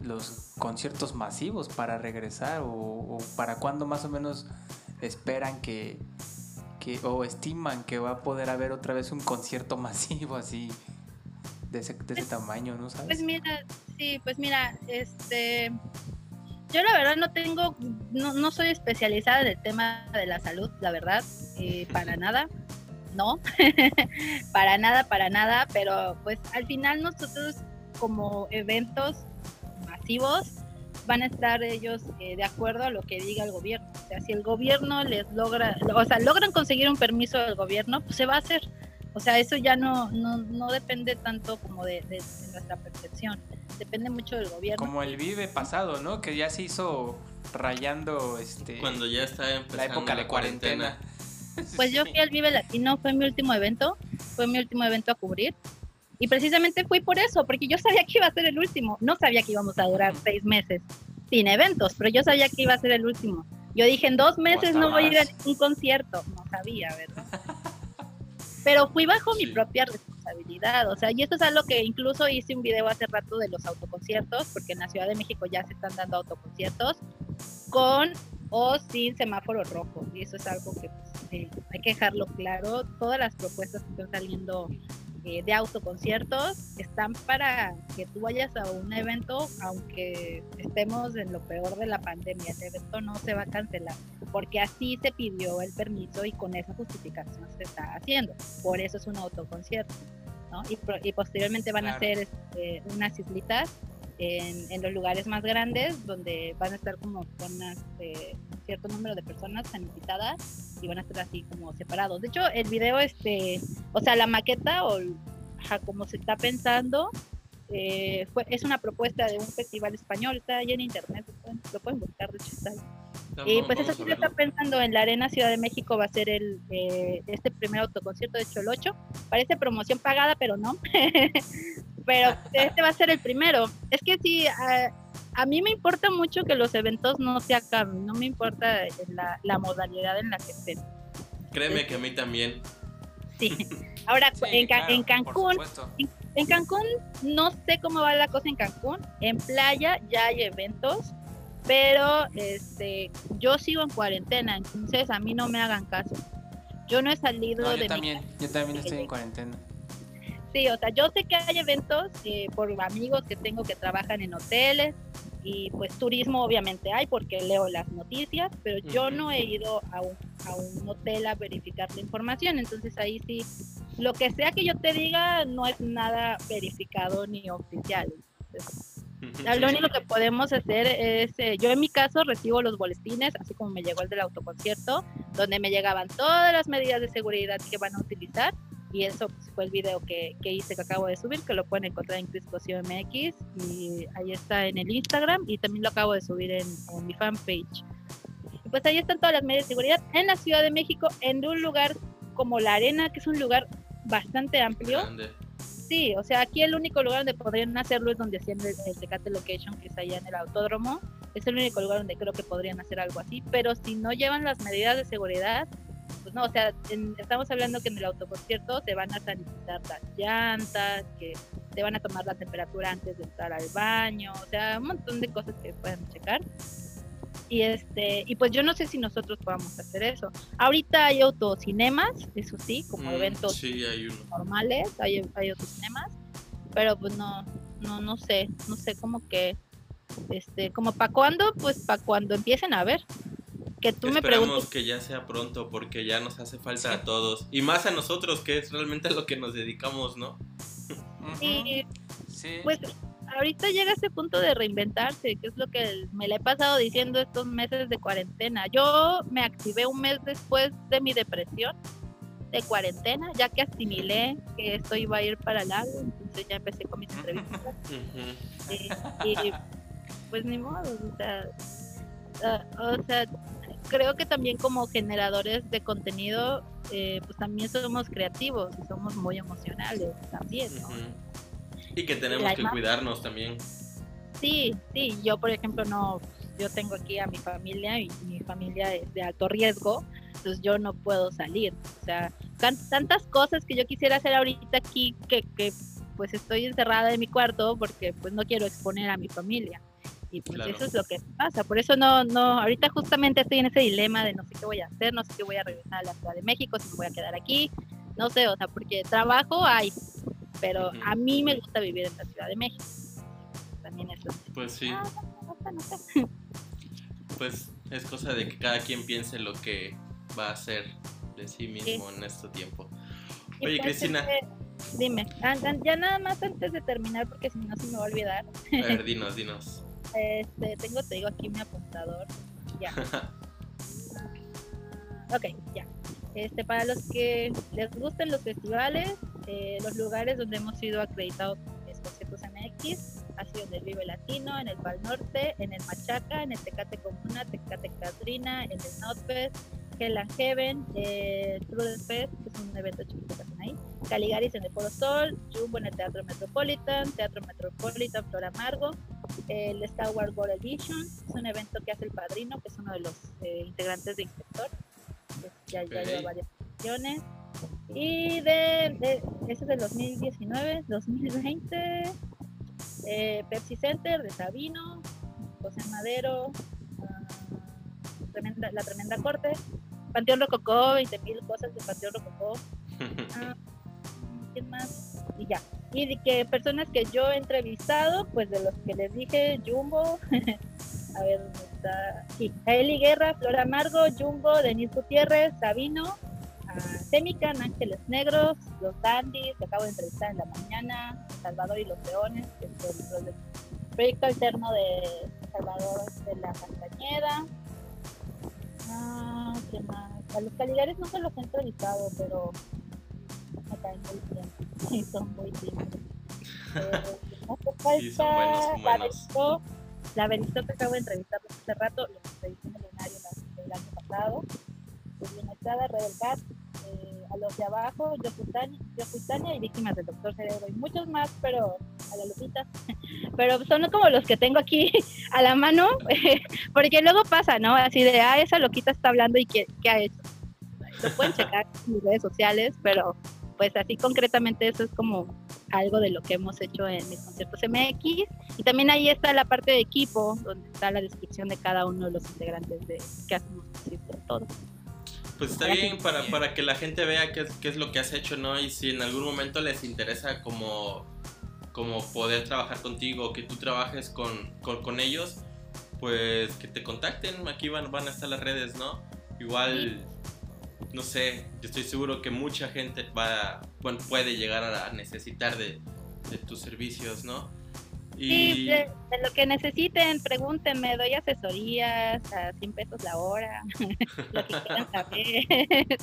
B: los conciertos masivos para regresar o, para cuándo más o menos esperan que, que o estiman que va a poder haber otra vez un concierto masivo así de ese, de ese tamaño, ¿no sabes?
D: Pues mira, sí, pues mira, este yo la verdad no tengo, no, no soy especializada en el tema de la salud, la verdad, eh, para nada, no, para nada, para nada, pero pues al final nosotros como eventos masivos van a estar ellos eh, de acuerdo a lo que diga el gobierno. O sea, si el gobierno les logra, o sea, logran conseguir un permiso del gobierno, pues se va a hacer. O sea, eso ya no, no, no depende tanto como de, de nuestra percepción depende mucho del gobierno.
B: Como el Vive pasado, ¿no? Que ya se hizo rayando este
C: cuando ya está empezando
B: la época de cuarentena.
D: Pues yo fui al Vive Latino, fue mi último evento, fue mi último evento a cubrir. Y precisamente fui por eso, porque yo sabía que iba a ser el último. No sabía que íbamos a durar seis meses sin eventos, pero yo sabía que iba a ser el último. Yo dije, en dos meses no voy a ir a ningún concierto. No sabía, ¿verdad? Pero fui bajo mi propia responsabilidad, o sea, y esto es algo que incluso hice un video hace rato de los autoconciertos, porque en la Ciudad de México ya se están dando autoconciertos con o sin semáforo rojo, y eso es algo que pues, eh, hay que dejarlo claro. Todas las propuestas que están saliendo eh, de autoconciertos están para que tú vayas a un evento, aunque estemos en lo peor de la pandemia, el evento no se va a cancelar, porque así se pidió el permiso y con esa justificación se está haciendo. Por eso es un autoconcierto. ¿no? Y, y posteriormente van a ser este, unas islitas en, los lugares más grandes, donde van a estar como con este, cierto número de personas invitadas y van a estar así como separados. De hecho, el video, este, o sea, la maqueta o como se está pensando, eh, fue, es una propuesta de un festival español, está ahí en internet, lo pueden, buscar, de hecho está ahí. Y pues eso se está pensando en la Arena Ciudad de México, va a ser el eh, este primer autoconcierto de Cholocho. Parece promoción pagada, pero no. pero este va a ser el primero. Es que sí, a, mí me importa mucho que los eventos no se acaben, no me importa la, modalidad en la que estén.
C: Créeme que a mí también.
D: Sí. Ahora, en, en, Cancún, en Cancún no sé cómo va la cosa en Cancún. En playa ya hay eventos, pero este, yo sigo en cuarentena, entonces a mí no me hagan caso. Yo no he salido
B: de. Yo también, yo también estoy en cuarentena.
D: Sí, o sea, yo sé que hay eventos eh, por amigos que tengo que trabajan en hoteles y pues turismo obviamente hay porque leo las noticias, pero yo no he ido a un, a un hotel a verificar la información, entonces ahí sí, lo que sea que yo te diga no es nada verificado ni oficial. Lo único que podemos hacer es, eh, yo en mi caso recibo los boletines, así como me llegó el del autoconcierto, donde me llegaban todas las medidas de seguridad que van a utilizar y eso pues, fue el video que, que, hice que acabo de subir, que lo pueden encontrar en Criscocio MX y ahí está en el Instagram y también lo acabo de subir en, mi fanpage. Y pues ahí están todas las medidas de seguridad en la Ciudad de México, en un lugar como la Arena, que es un lugar bastante amplio. Sí, o sea, aquí el único lugar donde podrían hacerlo es donde hacían el, el Tecate Location, que está allá en el autódromo. Es el único lugar donde creo que podrían hacer algo así, pero si no llevan las medidas de seguridad, pues no, o sea, estamos hablando que en el autoconcierto te van a sanitizar las llantas, que te van a tomar la temperatura antes de entrar al baño, o sea, un montón de cosas que pueden checar. Y este, y pues yo no sé si nosotros podamos hacer eso. Ahorita hay autocinemas, eso sí, como mm, eventos normales, hay, hay autocinemas, pero pues no, no, no sé, no sé cómo que, este, como para cuando, pues para cuando empiecen a ver que tú me preguntes.
C: que ya sea pronto porque ya nos hace falta a todos y más a nosotros que es realmente a lo que nos dedicamos, ¿no?
D: Y pues ahorita llega ese punto de reinventarse, que es lo que me le he pasado diciendo estos meses de cuarentena. Yo me activé un mes después de mi depresión de cuarentena, ya que asimilé que esto iba a ir para largo, entonces ya empecé con mis entrevistas. y, pues ni modo, o sea, uh, o sea creo que también como generadores de contenido, eh, pues también somos creativos y somos muy emocionales también, ¿no?
C: Y que tenemos que cuidarnos también.
D: Sí, sí, yo por ejemplo no, yo tengo aquí a mi familia y mi familia es de alto riesgo, entonces yo no puedo salir. O sea, tantas cosas que yo quisiera hacer ahorita aquí que, que pues estoy encerrada en mi cuarto porque pues no quiero exponer a mi familia. Y pues eso es lo que pasa. Por eso no, no, ahorita justamente estoy en ese dilema de no sé qué voy a hacer, no sé qué voy a regresar a la Ciudad de México, si me voy a quedar aquí, no sé, o sea, porque trabajo hay, pero a mí me gusta vivir en la Ciudad de México. También eso.
C: Pues sí. Ah, pues es cosa de que cada quien piense lo que va a hacer de sí mismo en este tiempo. Oye, Cristina.
D: Dime, ya nada más antes de terminar, porque si no se me va a olvidar.
C: A ver, dinos, dinos.
D: Este, tengo, te digo aquí mi apuntador. Ya. ok, ya. Este, para los que les gusten los festivales, eh, los lugares donde hemos sido acreditados es Conciertos MX, ha sido en el Vive Latino, en el Pal Norte, en el Machaca, en el Tecate Comuna, Tecate Catrina, en el Notfest, Hell and Heaven, eh, True Fest, que es un evento chiquito que hacen ahí, Caligaris en el Polo Sol, Jumbo en el Teatro Metropolitan, Teatro Metropolitan, Flor Amargo, el Star Wars World Edition, es un evento que hace el padrino, que es uno de los eh, integrantes de Inspector, que ya, lleva varias ediciones. Y de, de, ese es del 2019, 2020, eh, Pepsi Center de Sabino, José Madero, uh, tremenda, la tremenda corte, Panteón Rococó, 20.000 cosas de Panteón Rococó. Uh, ¿Quién más? Y ya. Y de que personas que yo he entrevistado, pues de los que les dije, Jumbo, a ver dónde está. Sí, Eli Guerra, Flora Amargo, Jumbo, Denis Gutiérrez, Sabino, Semican, Ángeles Negros, Los Dandys, que acabo de entrevistar en la mañana, Salvador y los Leones, que es el, proyecto alterno de Salvador de la Castañeda. Ah, ¿qué más? A los Caligares no se los he entrevistado, pero me caen muy bien. Sí, son muy bien. Eh, no sí, son buenos, buenos. La Benito que acabo de entrevistar hace rato, lo entrevisté en el lunario el año pasado. Bienestada, Rebel Cat, eh, a los de abajo, yo fui Tania y víctimas del Doctor Cerebro y muchos más, pero a la lupita. Pero son como los que tengo aquí a la mano, porque luego pasa, ¿no? Así de, ah, esa loquita está hablando y ¿qué, qué ha hecho? Lo pueden checar en mis redes sociales, pero pues así concretamente eso es como algo de lo que hemos hecho en mis conciertos MX. Y también ahí está la parte de equipo, donde está la descripción de cada uno de los integrantes de que hacemos todo.
C: Pues está bien para, para que la gente vea qué es, qué es lo que has hecho, ¿no? Y si en algún momento les interesa como, como poder trabajar contigo, que tú trabajes con, con, con ellos, pues que te contacten, aquí van, van a estar las redes, ¿no? Igual, no sé, yo estoy seguro que mucha gente va, bueno, puede llegar a necesitar de, de tus servicios, ¿no?
D: Y... de, lo que necesiten, pregúntenme, doy asesorías a 100 pesos la hora, lo que quieran saber.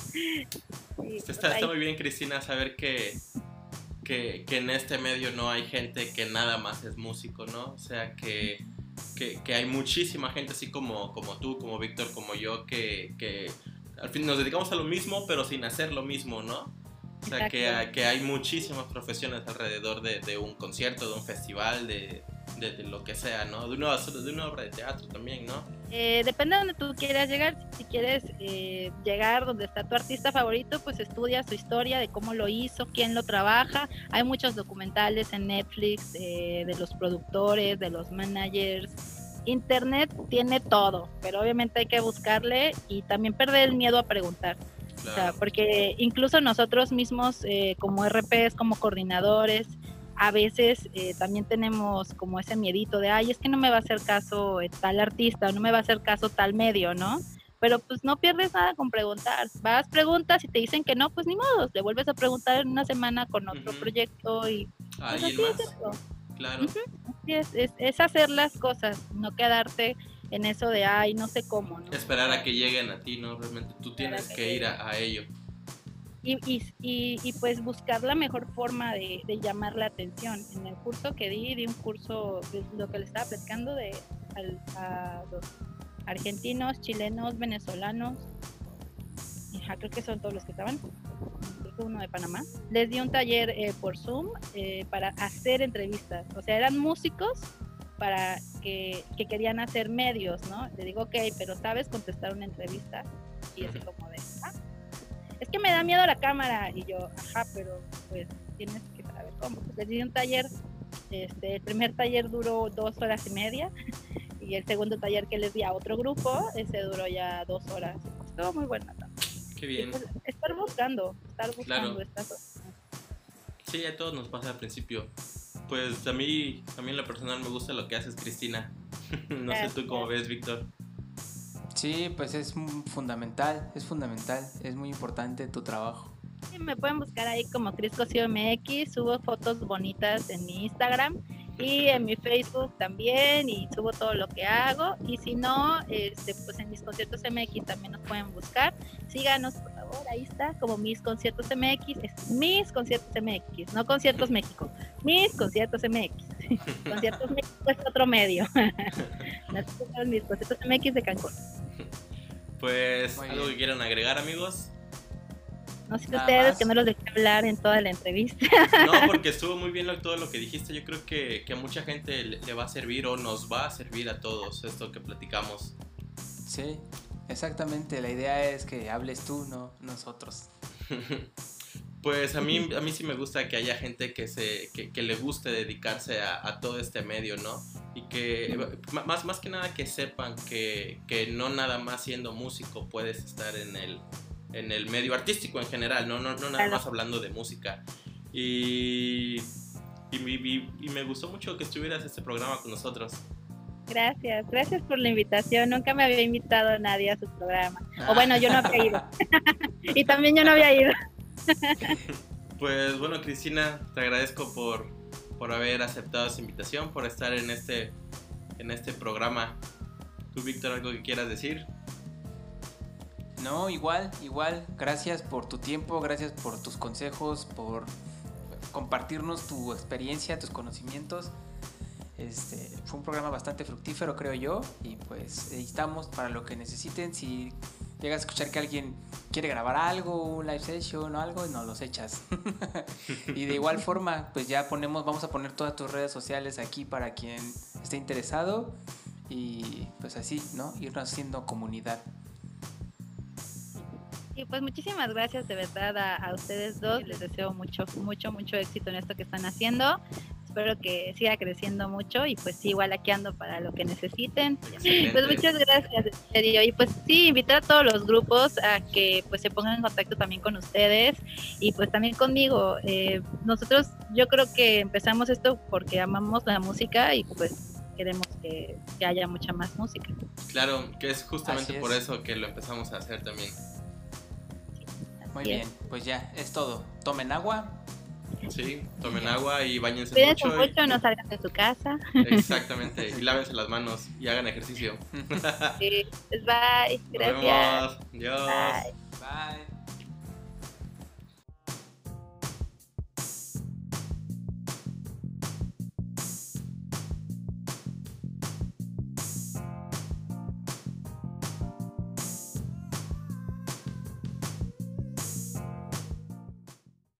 C: está, está, muy bien, Cristina, saber que, que, que, en este medio no hay gente que nada más es músico, ¿no? O sea, que, que hay muchísima gente así como, como tú, como Víctor, como yo, que, que al fin nos dedicamos a lo mismo, pero sin hacer lo mismo, ¿no? O sea, que, que, hay muchísimas profesiones alrededor de, de, un concierto, de un festival, de, de, lo que sea, ¿no? De una, de una obra de teatro también, ¿no?
D: Eh, depende de donde tú quieras llegar. Si quieres eh, llegar donde está tu artista favorito, pues estudia su historia de cómo lo hizo, quién lo trabaja. Hay muchos documentales en Netflix eh, de los productores, de los managers. Internet tiene todo, pero obviamente hay que buscarle y también perder el miedo a preguntar porque incluso nosotros mismos eh, como RPs, como coordinadores, a veces eh, también tenemos como ese miedito de, ay, es que no me va a hacer caso eh, tal artista, no me va a hacer caso tal medio, ¿no? Pero pues no pierdes nada con preguntar. Vas, preguntas y te dicen que no, pues ni modo, le vuelves a preguntar en una semana con otro proyecto y...
C: Pues, así es Claro.
D: es, es hacer las cosas, no quedarte en eso de, ay, no sé cómo. ¿no?
C: Esperar a que lleguen a ti, ¿no? Realmente tú tienes que, ir a, ello.
D: Y, y, y, pues buscar la mejor forma de, llamar la atención. En el curso que di, di un curso, de lo que le estaba platicando, de a los argentinos, chilenos, venezolanos, creo que son todos los que estaban, creo que uno de Panamá, les di un taller eh, por Zoom eh, para hacer entrevistas. O sea, eran músicos para que, querían hacer medios, ¿no? Le digo, ok, pero ¿sabes contestar una entrevista? Y así como de, ah, es que me da miedo la cámara. Y yo, ajá, pero pues tienes que saber cómo. Pues les di un taller, este, el primer taller duró dos horas y media y el segundo taller que les di a otro grupo, ese duró ya dos horas. Estuvo muy bueno
C: Qué bien. Pues,
D: estar buscando, estar buscando estas cosas.
C: Sí, a todos nos pasa al principio pues a mí, a mí en lo personal me gusta lo que haces, Cristina. no sé tú cómo ves, Víctor.
B: Sí, pues es fundamental, es fundamental, es muy importante tu trabajo.
D: Sí, me pueden buscar ahí como Cris MX, subo fotos bonitas en mi Instagram y en mi Facebook también y subo todo lo que hago y si no, este, pues en mis conciertos MX también nos pueden buscar. Síganos favor, ahí está, como mis conciertos MX, es mis conciertos MX, no conciertos México, mis conciertos MX. conciertos México es otro medio. mis conciertos MX de Cancún.
C: Pues algo que quieran agregar amigos.
D: No sé ustedes que no los dejé hablar en toda la entrevista.
C: No, porque estuvo muy bien todo lo que dijiste. Yo creo que, a mucha gente le, va a servir o nos va a servir a todos esto que platicamos.
B: Sí, exactamente. La idea es que hables tú, no nosotros.
C: Pues a mí, a mí sí me gusta que haya gente que, se, que, le guste dedicarse a, todo este medio, ¿no? Y que más, más que nada que sepan que, que no nada más siendo músico puedes estar en el, en el medio artístico en general, no, no, no nada más hablando de música. Y, y, me gustó mucho que estuvieras en este programa con nosotros.
D: Gracias, gracias por la invitación. Nunca me había invitado nadie a su programa. O bueno, yo no había ido. y también yo no había ido.
C: pues bueno, Cristina, te agradezco por, por haber aceptado esa invitación, por estar en este, en este programa. ¿Tú, Víctor, algo que quieras decir?
B: No, igual, igual. Gracias por tu tiempo, gracias por tus consejos, por compartirnos tu experiencia, tus conocimientos. Este, fue un programa bastante fructífero, creo yo, y pues estamos para lo que necesiten. Si llegas a escuchar que alguien quiere grabar algo, un live session o algo, nos los echas. y de igual forma, pues ya ponemos, vamos a poner todas tus redes sociales aquí para quien esté interesado y pues así, ¿no? Irnos haciendo comunidad.
D: Sí, pues muchísimas gracias de verdad a, ustedes dos. Les deseo mucho, mucho, mucho éxito en esto que están haciendo espero que siga creciendo mucho y pues igual aquí ando para lo que necesiten. Pues muchas gracias, en serio. Y pues sí, invitar a todos los grupos a que pues se pongan en contacto también con ustedes y pues también conmigo. Eh, nosotros yo creo que empezamos esto porque amamos la música y pues queremos que, haya mucha más música.
C: Claro, que es justamente por eso que lo empezamos a hacer también.
E: Muy bien, pues ya, es todo. Tomen agua,
C: Sí, tomen agua y bañense
D: mucho. mucho, no salgan de su casa.
C: Exactamente, y lávense las manos y hagan ejercicio.
D: Sí, pues bye, gracias.
C: Nos vemos. Adiós.
E: bye.